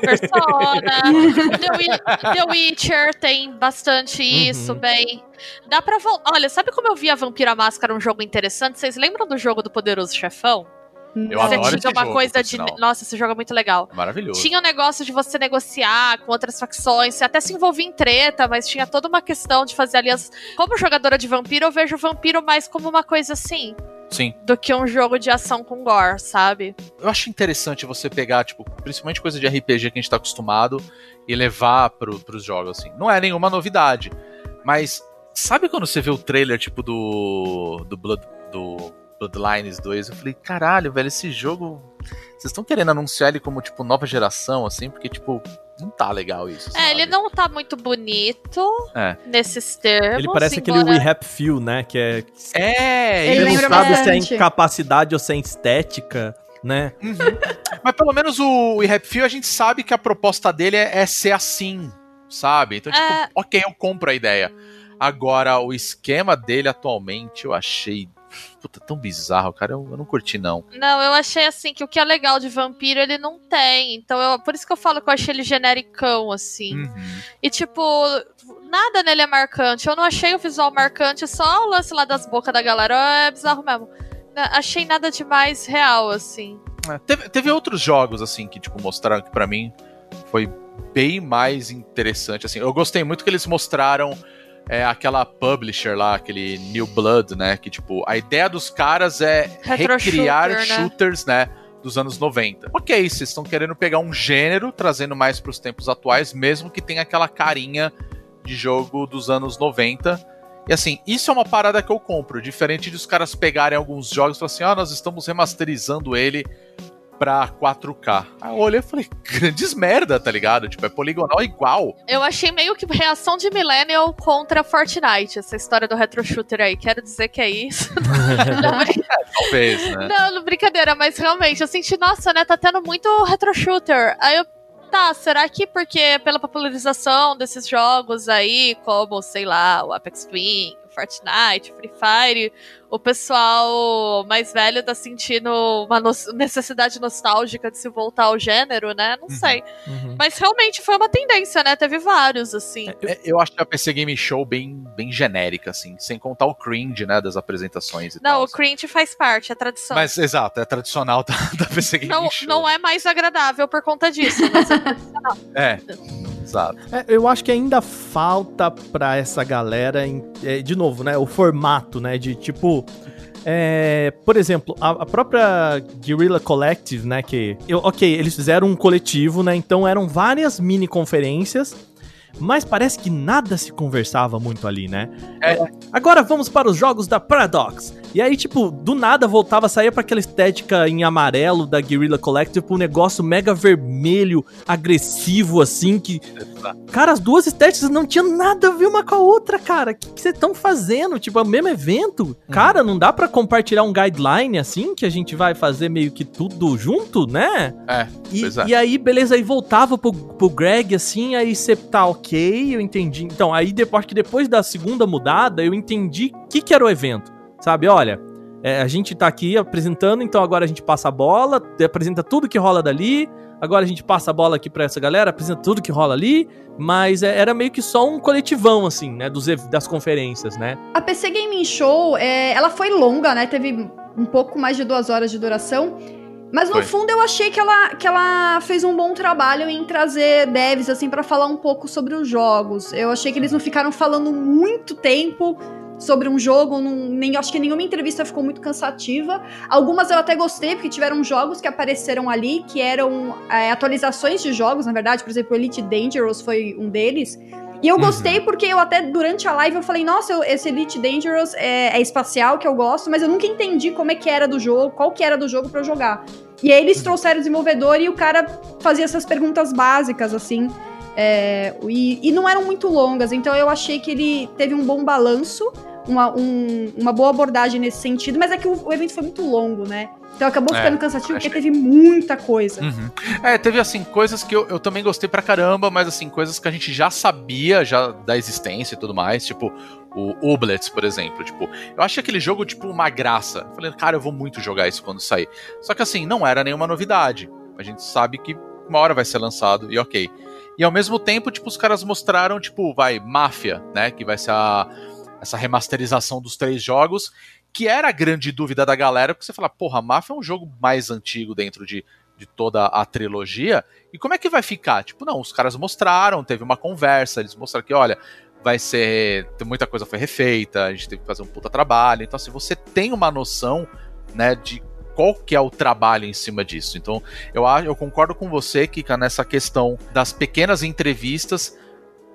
Persona. The, The Witcher tem bastante isso, Uhum. bem. Dá pra voltar. Olha, sabe como eu vi a Vampira Máscara um jogo interessante? Vocês lembram do jogo do Poderoso Chefão? Eu você adoro tinha uma jogo, coisa de. sinal. Nossa, esse jogo é muito legal. Maravilhoso. Tinha o negócio de você negociar com outras facções, você até se envolvia em treta, mas tinha toda uma questão de fazer alianças. Como jogadora de vampiro, eu vejo o vampiro mais como uma coisa assim, Sim. do que um jogo de ação com gore, sabe? Eu acho interessante você pegar, tipo, principalmente coisa de RPG que a gente tá acostumado e levar pro, pros jogos, assim. Não é nenhuma novidade. Mas sabe quando você vê o trailer, tipo, do. do Blood. do Bloodlines 2? Eu falei, caralho, velho, esse jogo. Vocês estão querendo anunciar ele como, tipo, nova geração, assim? Porque, tipo, não tá legal isso. É, ele não tá muito bonito É. nesses termos. Ele parece aquele embora- We Happy Few, né? Que é. É, Ele Ele não sabe se bastante. é incapacidade ou se é estética, né? Uhum. Mas pelo menos o We Happy Few a gente sabe que a proposta dele é, é ser assim, sabe? Então, tipo, É. ok, eu compro a ideia. Agora, o esquema dele atualmente eu achei. Puta, tão bizarro, cara. Eu, eu não curti, não. Não, eu achei assim que o que é legal de vampiro ele não tem. Então, eu, por isso que eu falo que eu achei ele genericão, assim. Uhum. E, tipo, nada nele é marcante. Eu não achei o visual marcante, só o lance lá das bocas da galera. É bizarro mesmo. Na- Achei nada demais real, assim. É, teve, teve outros jogos, assim, que, tipo, mostraram que pra mim foi bem mais interessante, assim. Eu gostei muito que eles mostraram é, aquela publisher lá, aquele New Blood, né? Que, tipo, a ideia dos caras é Retro recriar shooter, né? shooters, né? Dos anos 90. Ok, vocês estão querendo pegar um gênero, trazendo mais pros tempos atuais, mesmo que tenha aquela carinha de jogo dos anos 90. E assim, isso é uma parada que eu compro. Diferente dos caras pegarem alguns jogos e falarem assim: ah, nós estamos remasterizando ele pra 4K. Aí eu olhei e falei: grandes merda, tá ligado? Tipo, é poligonal igual. Eu achei meio que reação de Millennial contra Fortnite, essa história do retro shooter aí. Quero dizer que é isso. Não, brin- Talvez, né? não, brincadeira, mas realmente, eu senti, nossa, né, tá tendo muito retro shooter. Aí eu, tá, será que porque pela popularização desses jogos aí, como, sei lá, o Apex Twin, Fortnite, Free Fire, o pessoal mais velho tá sentindo uma no- necessidade nostálgica de se voltar ao gênero, né? Não Uhum. sei. Uhum. Mas realmente foi uma tendência, né? Teve vários, assim. É, Eu acho que a PC Game Show bem, bem genérica, assim, sem contar o cringe, né, das apresentações e Não, tal. o cringe faz parte, é tradição. Mas, exato, é tradicional da, da PC Game não, Show. não é mais agradável por conta disso. Mas É, exato. É, eu acho que ainda falta pra essa galera, em- é, de novo, né? O formato, né? De tipo. É, por exemplo, a, a própria Guerrilla Collective, né? Que. eu- ok, eles fizeram um coletivo, né? Então eram várias mini conferências. Mas parece que nada se conversava muito ali, né? É. Agora vamos para os jogos da Paradox. E aí, tipo, do nada voltava, saía pra aquela estética em amarelo da Guerrilla Collective pra um negócio mega vermelho, agressivo, assim, que Cara, as duas estéticas não tinham nada a ver uma com a outra, cara. O que vocês estão fazendo? Tipo, é o mesmo evento? Cara, não dá pra compartilhar um guideline assim, que a gente vai fazer meio que tudo junto, né? É, E, é. e aí, beleza, aí voltava pro, pro Greg assim, aí você tá ok, eu entendi. Então, aí depois que depois da segunda mudada, eu entendi o que, que era o evento. Sabe, olha, é, a gente tá aqui apresentando, então agora a gente passa a bola, apresenta tudo que rola dali. Agora a gente passa a bola aqui pra essa galera, apresenta tudo que rola ali, mas é, era meio que só um coletivão, assim, né, dos, das conferências, né? A PC Gaming Show, é, ela foi longa, né? Teve um pouco mais de duas horas de duração. Mas no Foi. fundo eu achei que ela, que ela fez um bom trabalho em trazer devs, assim, pra falar um pouco sobre os jogos. Eu achei que eles não ficaram falando muito tempo sobre um jogo, não, nem, acho que nenhuma entrevista ficou muito cansativa. Algumas eu até gostei, porque tiveram jogos que apareceram ali, que eram é, atualizações de jogos, na verdade, por exemplo, Elite Dangerous foi um deles. E eu gostei porque eu até, durante a live, eu falei, nossa, eu- esse Elite Dangerous é, é espacial, que eu gosto, mas eu nunca entendi como é que era do jogo, qual que era do jogo pra eu jogar. E aí eles trouxeram o desenvolvedor e o cara fazia essas perguntas básicas, assim, é, e, e não eram muito longas, então eu achei que ele teve um bom balanço, uma, um- uma boa abordagem nesse sentido, mas é que o, o evento foi muito longo, né? Então acabou É, ficando cansativo porque teve muita coisa. Uhum. É, teve assim, coisas que eu, eu também gostei pra caramba, mas assim, coisas que a gente já sabia já da existência e tudo mais, tipo o Oblets, por exemplo, tipo, eu achei aquele jogo tipo uma graça. Eu falei, cara, eu vou muito jogar isso quando sair. Só que assim, não era nenhuma novidade. A gente sabe que uma hora vai ser lançado e OK. E ao mesmo tempo, tipo, os caras mostraram, tipo, vai, Máfia, né, que vai ser a essa remasterização dos três jogos, que era a grande dúvida da galera, porque você fala, porra, Máfia é um jogo mais antigo dentro de de toda a trilogia. E como é que vai ficar? Tipo, não, os caras mostraram, teve uma conversa, eles mostraram que, olha, vai ser. Muita coisa foi refeita, a gente teve que fazer um puta trabalho. Então, assim, você tem uma noção, né, de qual que é o trabalho em cima disso. Então, eu, eu concordo com você, Kika, nessa questão das pequenas entrevistas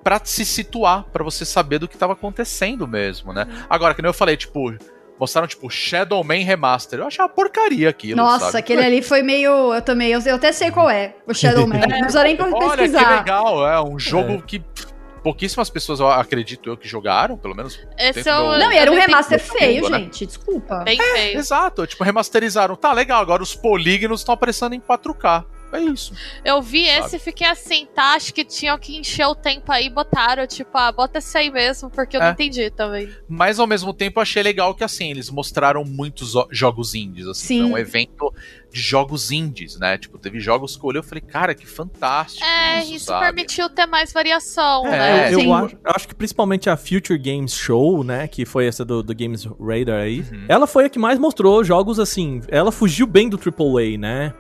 pra se situar, pra você saber do que tava acontecendo mesmo, né? Agora, que nem eu falei, tipo, mostraram, tipo, Shadow Man Remaster. Eu achei uma porcaria aquilo, Nossa, sabe? aquele ali foi meio. Eu também, eu, eu até sei qual é, o Shadow Man. Não precisa nem pra Olha que pesquisar. legal, é um jogo que pff, pouquíssimas pessoas, eu acredito eu, que jogaram, pelo menos. Esse é o. Não, e era um remaster feio, né? gente. Desculpa. Bem feio. Exato, tipo, remasterizaram. Tá legal, agora os polígonos estão aparecendo em 4K. É isso. Eu vi Sabe? esse e fiquei assim, tá? Acho que tinham que encher o tempo aí e botaram, tipo, ah, bota esse aí mesmo, porque eu É. não entendi também. Mas ao mesmo tempo eu achei legal que assim, eles mostraram muitos jogos indies, assim. Sim. Foi um evento de jogos indies, né? Tipo, teve jogos que eu olhei e falei, cara, que fantástico. É, isso, isso sabe? permitiu ter mais variação, É, né? eu, eu acho, eu acho que principalmente a Future Games Show, né, que foi essa do, do Games Radar aí, Uhum. ela foi a que mais mostrou jogos assim, ela fugiu bem do AAA, né?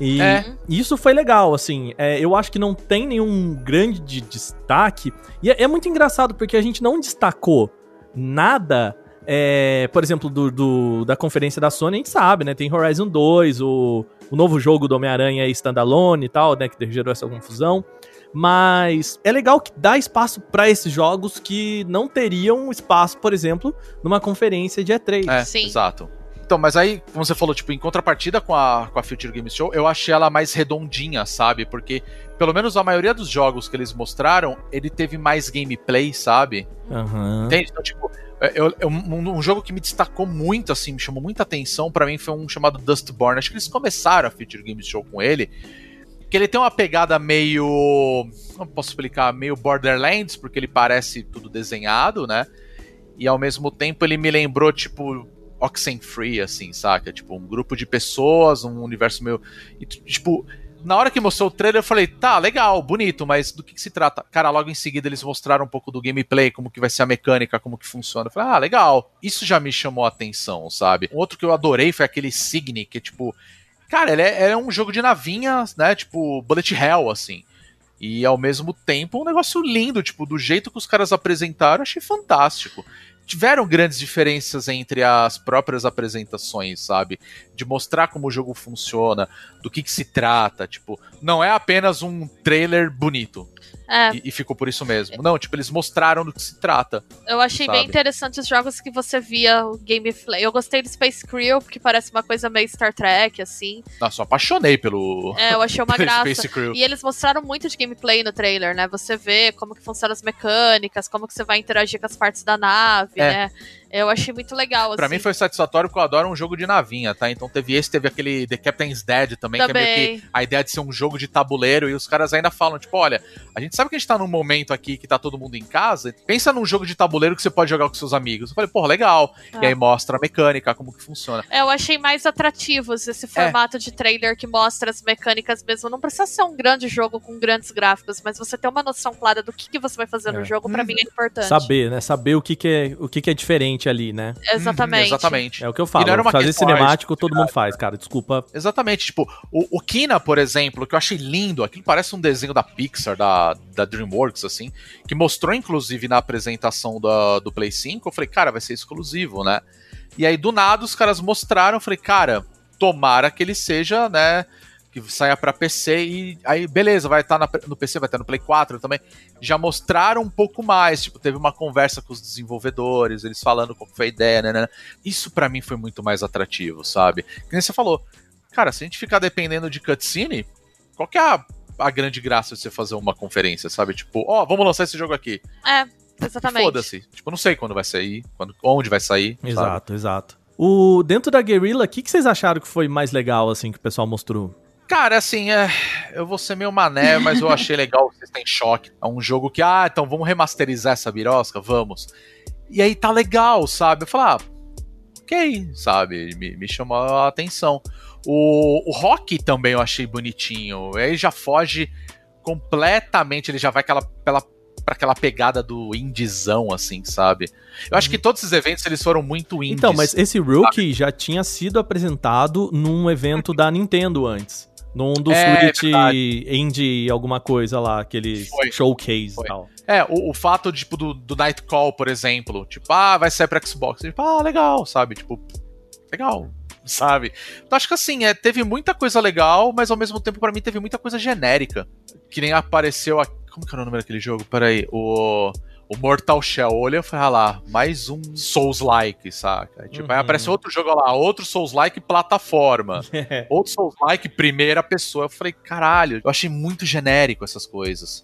E É. isso foi legal, assim, é, eu acho que não tem nenhum grande de- destaque, e é, é muito engraçado porque a gente não destacou nada, é, por exemplo, do, do- da conferência da Sony, a gente sabe, né, tem Horizon 2, o, o novo jogo do Homem-Aranha aí, standalone e tal, né, que gerou essa confusão, mas é legal que dá espaço pra esses jogos que não teriam espaço, por exemplo, numa conferência de E3. É, Sim. exato. Então, mas aí, como você falou, tipo, em contrapartida com a, com a Future Games Show, eu achei ela mais redondinha, sabe? Porque, pelo menos a maioria dos jogos que eles mostraram, ele teve mais gameplay, sabe? Aham. Entende? Então, tipo, eu- eu- um, um jogo que me destacou muito, assim, me chamou muita atenção, pra mim foi um chamado Dustborn. Acho que eles começaram a Future Games Show com ele. Que ele tem uma pegada meio. Não posso explicar, meio Borderlands, porque ele parece tudo desenhado, né? E ao mesmo tempo ele me lembrou, tipo, Oxenfree, assim, saca? Tipo, um grupo de pessoas, um universo meio. e, tipo, na hora que mostrou o trailer, eu falei, tá, legal, bonito, mas do que, que se trata? Cara, logo em seguida eles mostraram um pouco do gameplay, como que vai ser a mecânica, como que funciona. Eu falei, ah, legal. Isso já me chamou a atenção, sabe? Um outro que eu adorei foi aquele Signy, que tipo. Cara, ele é, é um jogo de navinhas, né? Tipo, Bullet Hell, assim. E ao mesmo tempo um negócio lindo, tipo, do jeito que os caras apresentaram, achei fantástico. Tiveram grandes diferenças entre as próprias apresentações, sabe? De mostrar como o jogo funciona, do que, que se trata, tipo, não é apenas um trailer bonito É, e, e ficou por isso mesmo. Não, tipo, eles mostraram do que se trata. eu achei bem sabe? interessante os jogos que você via o gameplay. Eu gostei do Space Crew, porque parece uma coisa meio Star Trek, assim. Nossa, eu apaixonei pelo, É, eu achei uma graça. Space Crew. E eles mostraram muito de gameplay no trailer, né? Você vê como que funcionam as mecânicas, como que você vai interagir com as partes da nave, É. né? Eu achei muito legal, Pra assim. mim foi satisfatório porque eu adoro um jogo de navinha, tá? Então teve esse, teve aquele The Captain's Dead também, que é meio Também. que a ideia de ser um jogo de tabuleiro, e os caras ainda falam, tipo, olha, a gente sabe que a gente tá num momento aqui que tá todo mundo em casa, pensa num jogo de tabuleiro que você pode jogar com seus amigos. Eu falei, porra, legal. Ah. E aí mostra a mecânica, como que funciona. É, Eu achei mais atrativos É. esse formato de trailer que mostra as mecânicas mesmo. Não precisa ser um grande jogo com grandes gráficos, mas você ter uma noção clara do que, que você vai fazer É. no jogo, pra mim é importante. Saber, né? Saber o que, que, é, o que, que é diferente ali, né? Exatamente. Exatamente. É o que eu falo. não era uma Fazer cinemático todo mundo faz, cara. Desculpa. Exatamente, tipo, o, o Kina, por exemplo, que eu achei lindo, aquilo parece um desenho da Pixar, da, da DreamWorks, assim, que mostrou, inclusive, na apresentação da, do Play 5, eu falei, cara, vai ser exclusivo, né? E aí, do nada, os caras mostraram, eu falei, cara, tomara que ele seja, né, que saia pra PC e aí, beleza, vai estar no PC, vai estar no Play 4 também. Já mostraram um pouco mais, tipo, teve uma conversa com os desenvolvedores, eles falando qual foi a ideia, né, né, né. Isso pra mim foi muito mais atrativo, sabe? Que nem você falou, cara, se a gente ficar dependendo de cutscene, qual que é a, a grande graça de você fazer uma conferência, sabe? Tipo, ó, vamos lançar esse jogo aqui. É, exatamente. Foda-se. Tipo, não sei quando vai sair, quando, onde vai sair. sabe? Exato, exato. O, dentro da Guerrilla, o que, que vocês acharam que foi mais legal, assim, que o pessoal mostrou? Cara, assim, é, eu vou ser meio mané, mas eu achei legal o System Shock. É um jogo que, ah, então vamos remasterizar essa birosca? Vamos. E aí tá legal, sabe? Eu falo, ah, ok, sabe? Me, me chamou a atenção. O, o Rock também eu achei bonitinho. Aí já foge completamente, ele já vai aquela, pela, pra aquela pegada do indizão, assim, sabe? Eu acho que todos esses eventos eles foram muito indies. Então, mas esse Rookie já tinha sido apresentado num evento da Nintendo antes. Num do É, Switch verdade. Indie alguma coisa lá, aquele Foi. showcase Foi. e tal. É, o, o fato, tipo, do, do Nightcall, por exemplo, tipo, ah, vai sair pra Xbox. Tipo, ah, legal, sabe? Tipo, legal, sabe? Então acho que assim, é, teve muita coisa legal, mas ao mesmo tempo, pra mim, teve muita coisa genérica. Que nem apareceu a. Como que era o nome daquele jogo? Peraí, o. O Mortal Shell. Olhei e falei, ah lá, mais um Souls-like, saca? Aí, Tipo, aí Uhum. apareceu outro jogo lá, outro Souls-like plataforma. É. Outro Souls-like primeira pessoa. Eu falei, caralho, eu achei muito genérico essas coisas.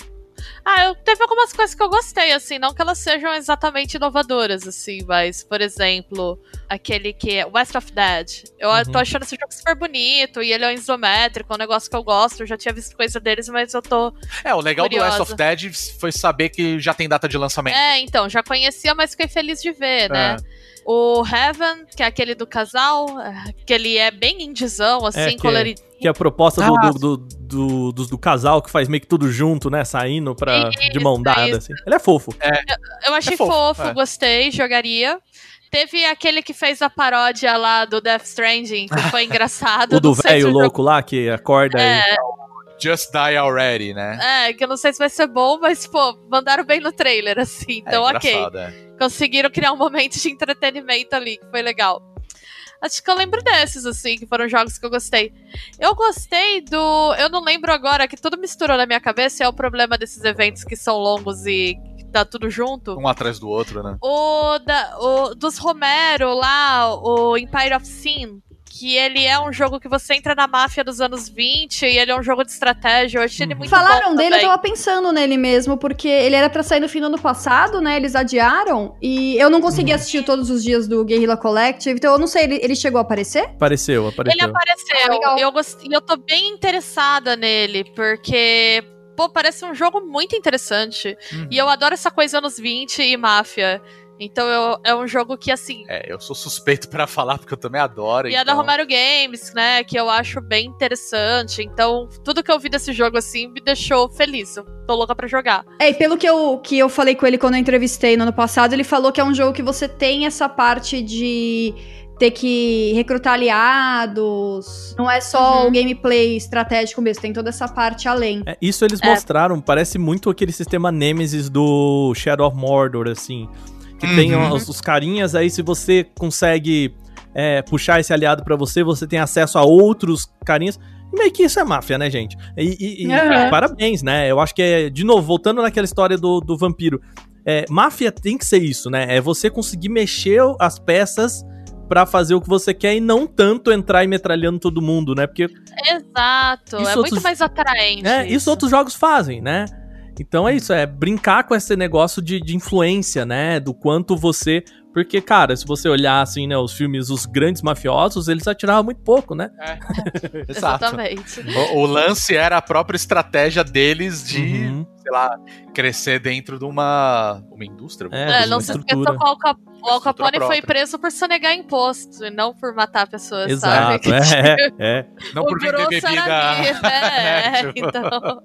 Ah, eu, teve algumas coisas que eu gostei, assim, não que elas sejam exatamente inovadoras, assim, mas, por exemplo, aquele que é West of Dead. Eu Uhum. tô achando esse jogo super bonito e ele é um isométrico, é um negócio que eu gosto, eu já tinha visto coisa deles, mas eu tô. É, o legal Curiosa. do West of Dead foi saber que já tem data de lançamento. É, então, já conhecia, mas fiquei feliz de ver, né? É. O Heaven, que é aquele do casal, é, que ele é bem indizão, assim, que- coloridinho. Que é a proposta do, Ah. do, do, do, dos- do casal que faz meio que tudo junto, né? Saindo pra, de mão Isso, dada, isso. assim. Ele é fofo. Eu achei É fofo, fofo, é. gostei, jogaria. Teve aquele que fez a paródia lá do Death Stranding, que foi engraçado. o do velho o jogo- louco lá que acorda e. É, Just Die Already, né? é, que eu não sei se vai ser bom, mas, pô, mandaram bem no trailer, assim. Então, é ok. é. Conseguiram criar um momento de entretenimento ali, que foi legal. Acho que eu lembro desses, assim, que foram jogos que eu gostei. Eu gostei do. Eu não lembro agora, que tudo misturou na minha cabeça, é o problema desses eventos que são longos e tá tudo junto. Um atrás do outro, né? O, da, o dos Romero lá, o Empire of Sin, que ele é um jogo que você entra na máfia dos anos 20 e ele é um jogo de estratégia. Eu achei ele muito Falaram bom dele, eu também. tava pensando nele mesmo, porque ele era pra sair no fim do ano passado, né? Eles adiaram. E eu não consegui Uhum. assistir todos os dias do Guerrilla Collective, então eu não sei, ele, ele chegou a aparecer? Apareceu, apareceu. Ele apareceu. Ah, eu, gost... e eu tô bem interessada nele, porque. Pô, parece um jogo muito interessante. Uhum. E eu adoro essa coisa anos 20 e máfia. Então eu- é um jogo que, assim. É, eu sou suspeito pra falar, porque eu também adoro. E é da então- Romero Games, né? Que eu acho bem interessante. Então, tudo que eu vi desse jogo, assim, me deixou feliz. Eu tô louca pra jogar. É, e pelo que eu, que eu falei com ele quando eu entrevistei no ano passado, ele falou que é um jogo que você tem essa parte de ter que recrutar aliados. Não é só Uhum. o gameplay estratégico mesmo, tem toda essa parte além. É, isso eles É. mostraram, parece muito aquele sistema Nemesis do Shadow of Mordor, assim. Que tem Uhum. os, os carinhas, aí se você consegue é, puxar esse aliado pra você, você tem acesso a outros carinhas. E meio que isso é máfia, né, gente? E, e- e Uhum. parabéns, né? Eu acho que é, de novo, voltando naquela história do, do vampiro. É, máfia tem que ser isso, né? É você conseguir mexer as peças pra fazer o que você quer e não tanto entrar e metralhando todo mundo, né? Porque Exato. Isso é outros- muito mais atraente. é, isso outros jogos fazem, né? Então é isso, é brincar com esse negócio de, de influência, né? Do quanto você. Porque, cara, se você olhar assim, né, os filmes, os grandes mafiosos, eles atiravam muito pouco, né? Exato. Exatamente. O, o lance era a própria estratégia deles de, Uhum. sei lá, crescer dentro de uma, uma indústria. É, É, não se esqueça qual, é- O Al Capone foi preso por sonegar imposto e não por matar pessoas, Exato, sabe? é, é. Não por vender grosso bebida. vida, é, né, tipo, então...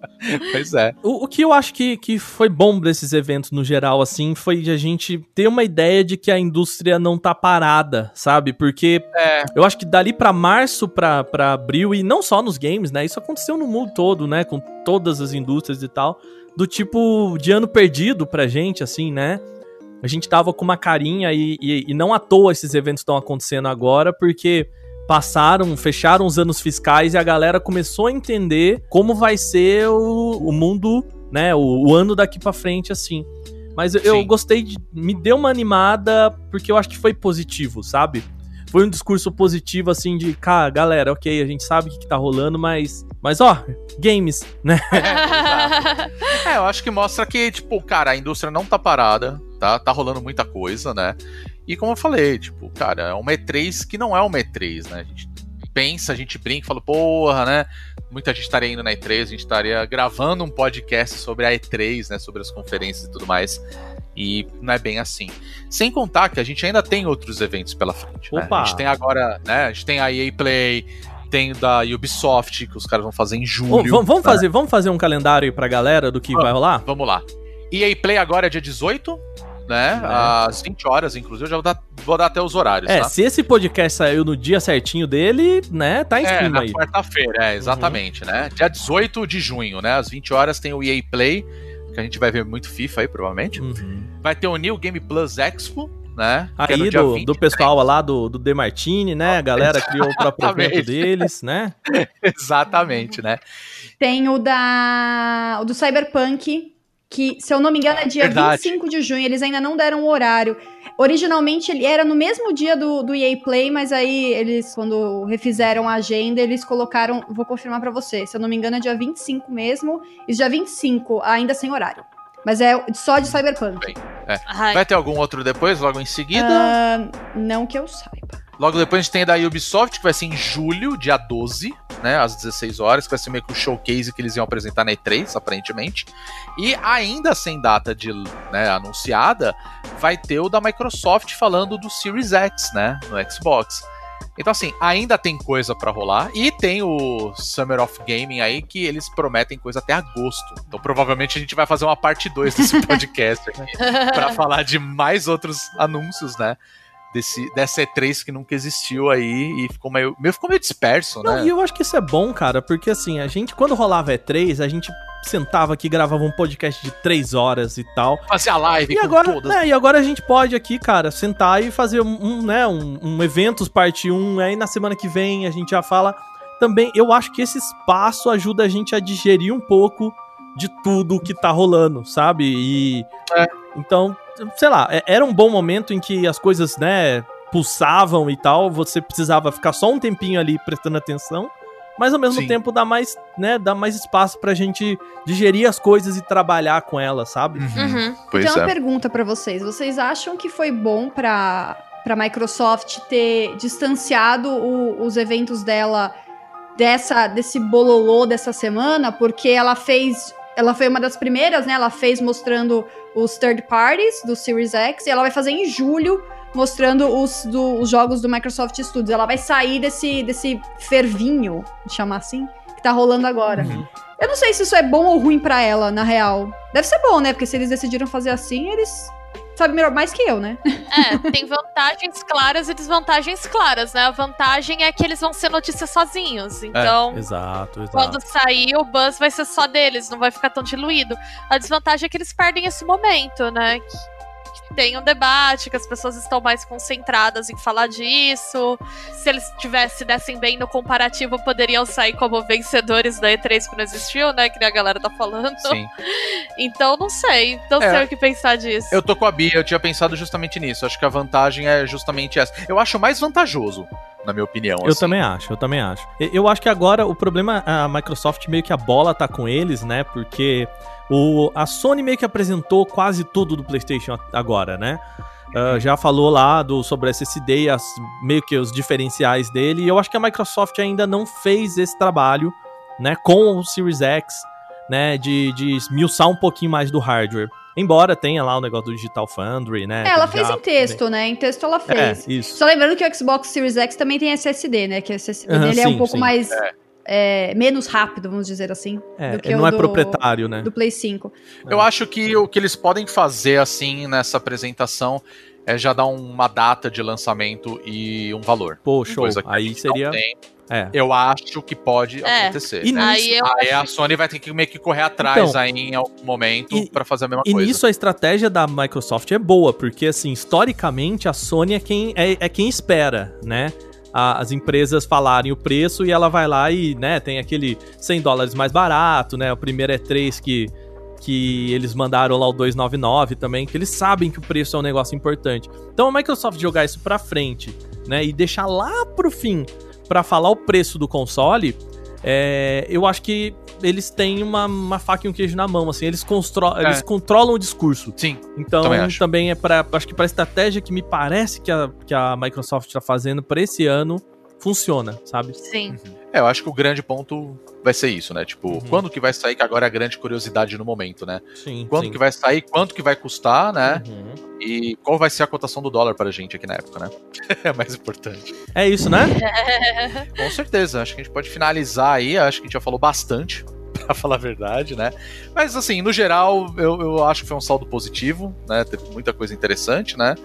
Pois é. O, o que eu acho que, que foi bom desses eventos no geral, assim, foi de a gente ter uma ideia de que a indústria não tá parada, sabe? Porque É. eu acho que dali pra março, pra, pra abril, e não só nos games, né? Isso aconteceu no mundo todo, né? Com todas as indústrias e tal. Do tipo de ano perdido pra gente, assim, né? A gente tava com uma carinha e, e, e não à toa esses eventos estão acontecendo agora, porque passaram, fecharam os anos fiscais e a galera começou a entender como vai ser o, o mundo, né? O, o ano daqui pra frente, assim. Mas eu, eu gostei de. Me deu uma animada, porque eu acho que foi positivo, sabe? Foi um discurso positivo, assim, de, cara, galera, ok, a gente sabe o que, que tá rolando, mas. Mas, ó, games, né? É, eu acho que mostra que, tipo, cara, a indústria não tá parada, tá? Tá rolando muita coisa, né? E como eu falei, tipo, cara, é uma E3 que não é uma E3, né? A gente pensa, a gente brinca, fala, porra, né? Muita gente estaria indo na E3, a gente estaria gravando um podcast sobre a E3, né? Sobre as conferências e tudo mais. E não é bem assim. Sem contar que a gente ainda tem outros eventos pela frente. né? Opa! A gente tem agora, né? A gente tem a EA Play, tem da Ubisoft, que os caras vão fazer em julho. Vamos, né? fazer, vamos fazer um calendário aí pra galera do que Vamos. vai rolar? Vamos lá. EA Play agora é dia 18, né? Às 20 horas, inclusive. Eu já vou dar, vou dar até os horários, É, tá? se esse podcast saiu no dia certinho dele, né, tá em É, cima na aí. quarta-feira, é, exatamente, né? Dia 18 de junho, né? Às 20 horas tem o EA Play, que a gente vai ver muito FIFA aí, provavelmente. Uhum. Vai ter o New Game Plus Expo, né? que é Aí dia do, 20, do pessoal lá do, do De Martini, né? A galera criou o próprio evento deles, né? Exatamente, né? Tem o da o do Cyberpunk, que, se eu não me engano, é dia Verdade. 25 de junho. Eles ainda não deram o horário. Originalmente ele era no mesmo dia do, do EA Play, mas aí eles, quando refizeram a agenda, eles colocaram. Vou confirmar pra você. Se eu não me engano, é dia 25 mesmo. E dia 25, ainda sem horário. Mas é só de Cyberpunk. Ai, Vai ter algum outro depois, logo em seguida? Ah, não que eu saiba. Logo depois a gente tem da Ubisoft, que vai ser em julho, dia 12, né, às 16 horas, que vai ser meio que o showcase que eles iam apresentar na E3, aparentemente. E ainda sem data de né, anunciada, vai ter o da Microsoft falando do Series X, né, no Xbox. Então assim, ainda tem coisa pra rolar e tem o Summer of Gaming aí que eles prometem coisa até agosto. Então provavelmente a gente vai fazer uma parte 2 desse podcast aqui pra falar de mais outros anúncios, né? Desse, dessa E3 que nunca existiu aí e ficou meio, meio, ficou meio disperso, Não, né? e eu acho que isso é bom, cara, porque assim, a gente, quando rolava E3, a gente sentava aqui, gravava um podcast de três horas e tal. Fazer a live E com agora, todas. né, e agora a gente pode aqui, cara, sentar e fazer um, um, né, um, um eventos parte 1, aí na semana que vem a gente já fala. Também, eu acho que esse espaço ajuda a gente a digerir um pouco de tudo que tá rolando, sabe? E. É. Então, sei lá, é- era um bom momento em que as coisas, né, pulsavam e tal, você precisava ficar só um tempinho ali prestando atenção. Mas ao mesmo Sim. tempo dá mais, né, dá mais espaço pra gente digerir as coisas e trabalhar com elas, sabe? Uhum. Pois Então, uma é. pergunta pra vocês. Vocês acham que foi bom pra para Microsoft ter distanciado o- os eventos dela dessa desse bololô dessa semana, porque ela fez ela foi uma das primeiras, né? Ela fez mostrando os third parties do Series X e ela vai fazer em julho mostrando os, do- os jogos do Microsoft Studios. Ela vai sair desse desse fervinho, chamar assim, que tá rolando agora. Uhum. Eu não sei se isso é bom ou ruim pra ela, na real. Deve ser bom, né? Porque se eles decidiram fazer assim, eles sabem melhor mais que eu, né? É, tem vantagens claras e desvantagens claras, né? A vantagem é que eeles vão ser notícias sozinhos. Então, Exato, exato. quando sair, o buzz vai ser só deles, não vai ficar tão diluído. A desvantagem é que eles perdem esse momento, né? Tem um debate, que as pessoas estão mais concentradas em falar disso. Se eles tivessem, dessem bem no comparativo, poderiam sair como vencedores da E3 que não existiu, né? Que nem a galera tá falando. Sim. Então, não sei. Não É. sei o que pensar disso. Eu tô com a Bia, eu tinha pensado justamente nisso. Acho que a vantagem é justamente essa. Eu acho mais vantajoso, na minha opinião. Eu assim. também acho, eu também acho. Eu acho que agora o problema, a Microsoft meio que a bola tá com eles, né? Porque o, a Sony meio que apresentou quase tudo do PlayStation a- agora, né? Ah, já falou lá do, sobre SSD e as, meio que os diferenciais dele. E eu acho que a Microsoft ainda não fez esse trabalho, né? Com o Series X, né? De, de esmiuçar um pouquinho mais do hardware. Embora tenha lá o negócio do Digital Foundry, né? É, ela fez já- em texto, né? Em texto ela É, fez. isso. Só lembrando que o Xbox Series X também tem SSD, né? Que o SSD Aham, dele é um sim, pouco sim. mais. é, menos rápido, vamos dizer assim. É, do que não é do- proprietário, né? Do Play 5. Eu acho que o que eles podem fazer assim nessa apresentação é já dar uma data de lançamento e um valor. Pô, show. Coisa que a Aí seria. tem. É. Eu acho que pode É. acontecer. E né? Aí eu Aí a Sony vai ter que meio que correr atrás Então, aí em algum momento e- pra fazer a mesma E coisa. nisso a estratégia da Microsoft é boa, porque assim, historicamente a Sony é quem, é, é quem espera, né? A- as empresas falarem o preço e ela vai lá e, né, tem aquele 100 dólares mais barato, né? O primeiro é 3 que, que eles mandaram lá o 299 também, que eles sabem que o preço é um negócio importante. Então a Microsoft jogar isso pra frente, né, e deixar lá pro fim pra falar o preço do console, é, eu acho que eles têm uma, uma faca e um queijo na mão, assim, eles, constro- É. eles controlam o discurso. Sim, Então, Também também, é para acho que para estratégia que me parece que a, que a Microsoft tá fazendo para esse ano funciona, sabe? Sim. É, eu acho que o grande ponto vai ser isso, né? Tipo, Uhum. quando que vai sair, que agora é a grande curiosidade no momento, né? Sim. Quando sim. que vai sair, quanto que vai custar, né? Uhum. E qual vai ser a cotação do dólar pra gente aqui na época, né? É mais importante. É isso, né? Com certeza, acho que a gente pode finalizar aí, acho que a gente já falou bastante, pra falar a verdade, né? Mas assim, no geral, eu, eu acho que foi um saldo positivo, né? Teve muita coisa interessante, né?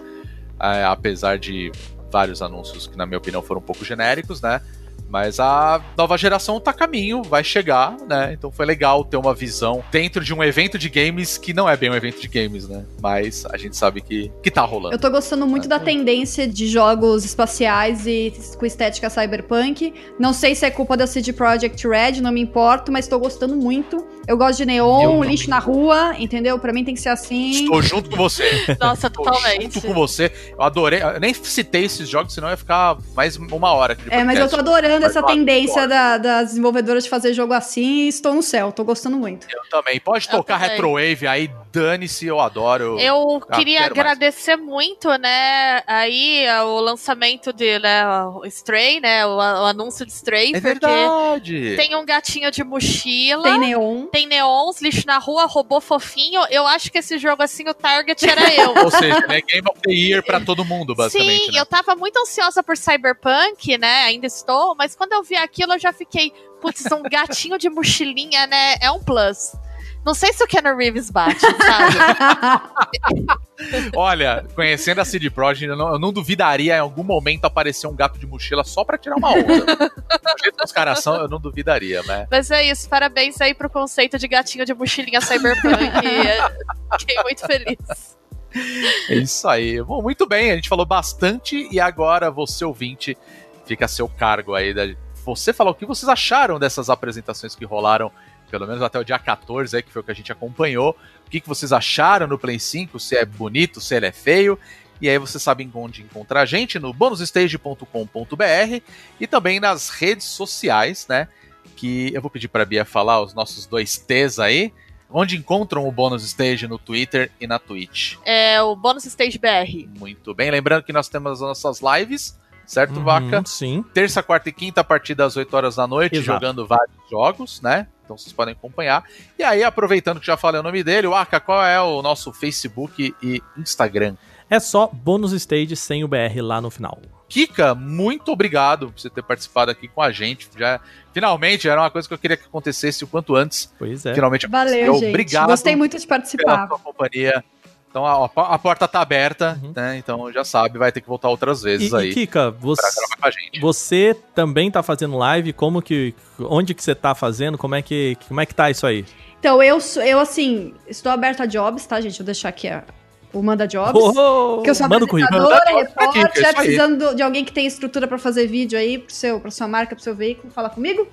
É, apesar de vários anúncios que, na minha opinião, foram um pouco genéricos, né? Mas a nova geração tá a caminho, vai chegar, né? Então foi legal ter uma visão dentro de um evento de games que não é bem um evento de games, né? Mas a gente sabe que, que tá rolando. Eu tô gostando muito da tendência de jogos espaciais e com estética cyberpunk. Não sei se é culpa da CD Projekt Red, não me importo, mas tô gostando muito. Eu gosto de neon, lixo na rua, entendeu? Pra mim tem que ser assim. Estou junto com você. Nossa, totalmente. junto com você. Eu adorei. Eu nem citei esses jogos, senão ia ficar mais uma hora É, mas eu tô adorando essa tendência da- das desenvolvedoras de fazer jogo assim e estou no céu, tô gostando muito. Eu também. Pode Eu tocar também. Retrowave aí, dane-se, eu adoro. Eu Ah, queria quero mais. agradecer muito, né, aí o lançamento de, né, o Stray, né, o, o anúncio de Stray, É porque verdade. tem um gatinho de mochila, Tem tem, neon. neons, lixo na rua, robô fofinho. Eu acho que esse jogo assim, o target era eu. Ou seja, é Game of the Year pra todo mundo, basicamente. Sim, né? eu tava muito ansiosa por Cyberpunk, né? Ainda estou, mas quando eu vi aquilo, eu já fiquei, putz, um gatinho de mochilinha, né? É um plus. Não sei se o Keanu Reeves bate, sabe? Olha, conhecendo a CD Projekt, eu não, eu não duvidaria em algum momento aparecer um gato de mochila só pra tirar uma onda. Do jeito que os caras são, eu não duvidaria, né? Mas é isso, parabéns aí pro conceito de gatinho de mochilinha cyberpunk. Fiquei muito feliz. É isso aí. Bom, muito bem, a gente falou bastante e agora você ouvinte fica a seu cargo aí da você falar o que vocês acharam dessas apresentações que rolaram, pelo menos até o dia 14 aí, que foi o que a gente acompanhou. O que, que vocês acharam no Play 5, se é bonito, se ele é feio. E aí você sabe onde encontrar a gente no bonusstage.com.br e também nas redes sociais, né? Que eu vou pedir para Bia falar os nossos dois T's aí. Onde encontram o Bônus Stage no Twitter e na Twitch. É o Bônus Stage BR. Muito bem. Lembrando que nós temos as nossas lives, certo, Uhum, Vaca? Sim. Terça, quarta e quinta, a partir das 8 horas da noite, Exato. jogando vários jogos, né? Então vocês podem acompanhar. E aí, aproveitando que já falei o nome dele, Waka, qual é o nosso Facebook e Instagram? É só bônus stage sem o BR lá no final. Kika, muito obrigado por você ter participado aqui com a gente. Já, finalmente, era uma coisa que eu queria que acontecesse o quanto antes. Pois é. Finalmente Valeu, gente. Obrigado Gostei muito de pela participar. sua companhia. Então a, a porta tá aberta, Uhum. né? Então já sabe, vai ter que voltar outras vezes E, aí e Kika, você, gravar com a gente. você também tá fazendo live? Como que. Onde que você tá fazendo? Como é que, como é que tá isso aí? Então, eu, sou- eu assim, estou aberta a jobs, tá, gente? Vou deixar aqui a, o Manda Jobs. Oh, que eu sou manda o currículo. apresentadora, Manda repórter, é precisando de alguém que tenha estrutura pra fazer vídeo aí pro seu, pra sua marca, pro seu veículo, fala comigo.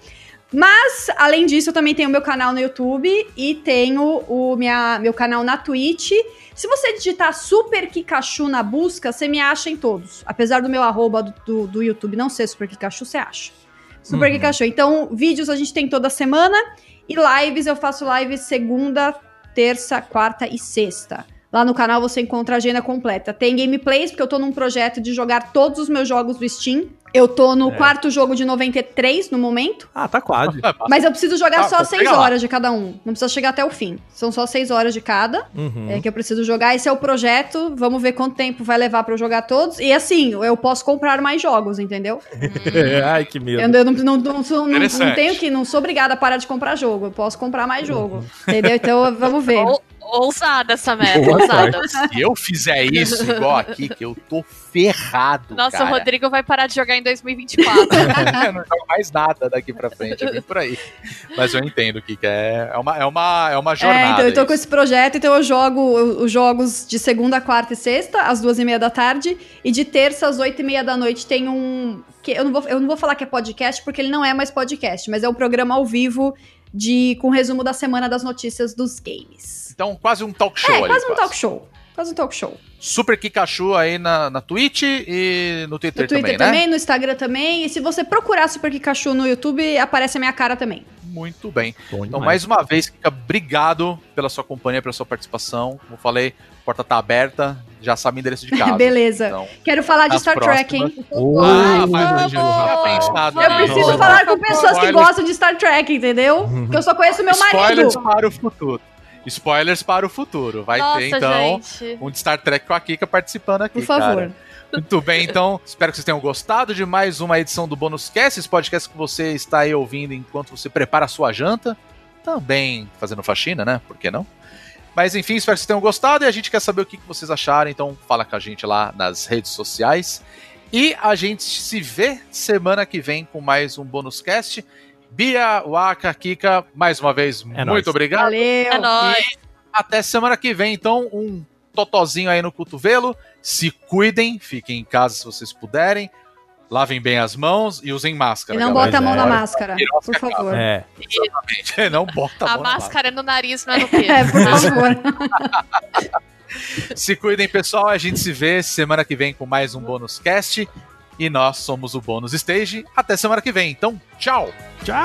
Mas, além disso, eu também tenho meu canal no YouTube e tenho o minha, meu canal na Twitch. Se você digitar Super Kikachu na busca, você me acha em todos. Apesar do meu arroba do, do, do YouTube não ser Super Kikachu, você acha. Super Uhum. Kikachu. Então, vídeos a gente tem toda semana. E lives, eu faço lives segunda, terça, quarta e sexta. Lá no canal você encontra a agenda completa. Tem gameplays, porque eu tô num projeto de jogar todos os meus jogos do Steam. Eu tô no É. quarto jogo de 93 no momento. Ah, tá quase. Mas eu preciso jogar Ah, só então 6 pega lá. horas de cada um. Não precisa chegar até o fim. São só 6 horas de cada. Uhum. É que eu preciso jogar. Esse é o projeto. Vamos ver quanto tempo vai levar pra eu jogar todos. E assim, eu posso comprar mais jogos, entendeu? Ai, que medo. Eu não, não, não, não tenho que. Não sou obrigada a parar de comprar jogo. Eu posso comprar mais jogo. Entendeu? Então vamos ver. Ou- Ousada essa meta, Boa ousada. Se eu fizer isso igual aqui, que eu tô ferrado. Nossa, cara. o Rodrigo vai parar de jogar em 2024. eu não jogo mais nada daqui pra frente, é bem por aí. Mas eu entendo que que é, é, uma, é, uma, é uma jornada. É, então eu tô com isso. esse projeto, então eu jogo o- os jogos de segunda, quarta e sexta, às duas e meia da tarde, e de terça às oito e meia da noite tem um. Que eu, não vou, eu não vou falar que é podcast, porque ele não é mais podcast, mas é um programa ao vivo de com resumo da semana das notícias dos games. Então, quase um talk show é, ali. quase um talk show. Quase um talk show. Super Kikachu aí na, na Twitch e no Twitter, No Twitter também, também, né? no Instagram também. E se você procurar Super Pikachu no YouTube, aparece a minha cara também. Muito bem. Bom Então, demais. mais uma vez, Kika, obrigado pela sua companhia, pela sua participação. Como eu falei, a porta tá aberta, já sabe o endereço de casa. Beleza. Então, Quero falar de Star Trek, hein? Oh, já pensado Eu preciso falar com pessoas que gostam de Star Trek, entendeu? Porque eu só conheço meu Spoilers marido. para o futuro. Spoilers para o futuro. Vai Nossa, ter, então, gente. um de Star Trek com a Kika participando aqui, Por favor. cara. Muito bem, então, espero que vocês tenham gostado de mais uma edição do Bônus Cast, esse podcast que você está aí ouvindo enquanto você prepara a sua janta, também fazendo faxina, né? Por que não? Mas enfim, espero que vocês tenham gostado e a gente quer saber o que que vocês acharam, então fala com a gente lá nas redes sociais. E a gente se vê semana que vem com mais um Bônus Cast. Bia, Waka, Kika, mais uma vez, É muito nóis. obrigado. Valeu. É nóis. E até semana que vem, então, um totozinho aí no cotovelo. Se cuidem, fiquem em casa se vocês puderem. Lavem bem as mãos e usem máscara. E não galera. bota a mão na é. máscara, por favor. É. Exatamente. Não bota a, A mão na máscara é no nariz, não é no quê? É, por favor. Se cuidem, pessoal. A gente se vê semana que vem com mais um bônus cast. E nós somos o Bônus Stage. Até semana que vem. Então, tchau! Tchau!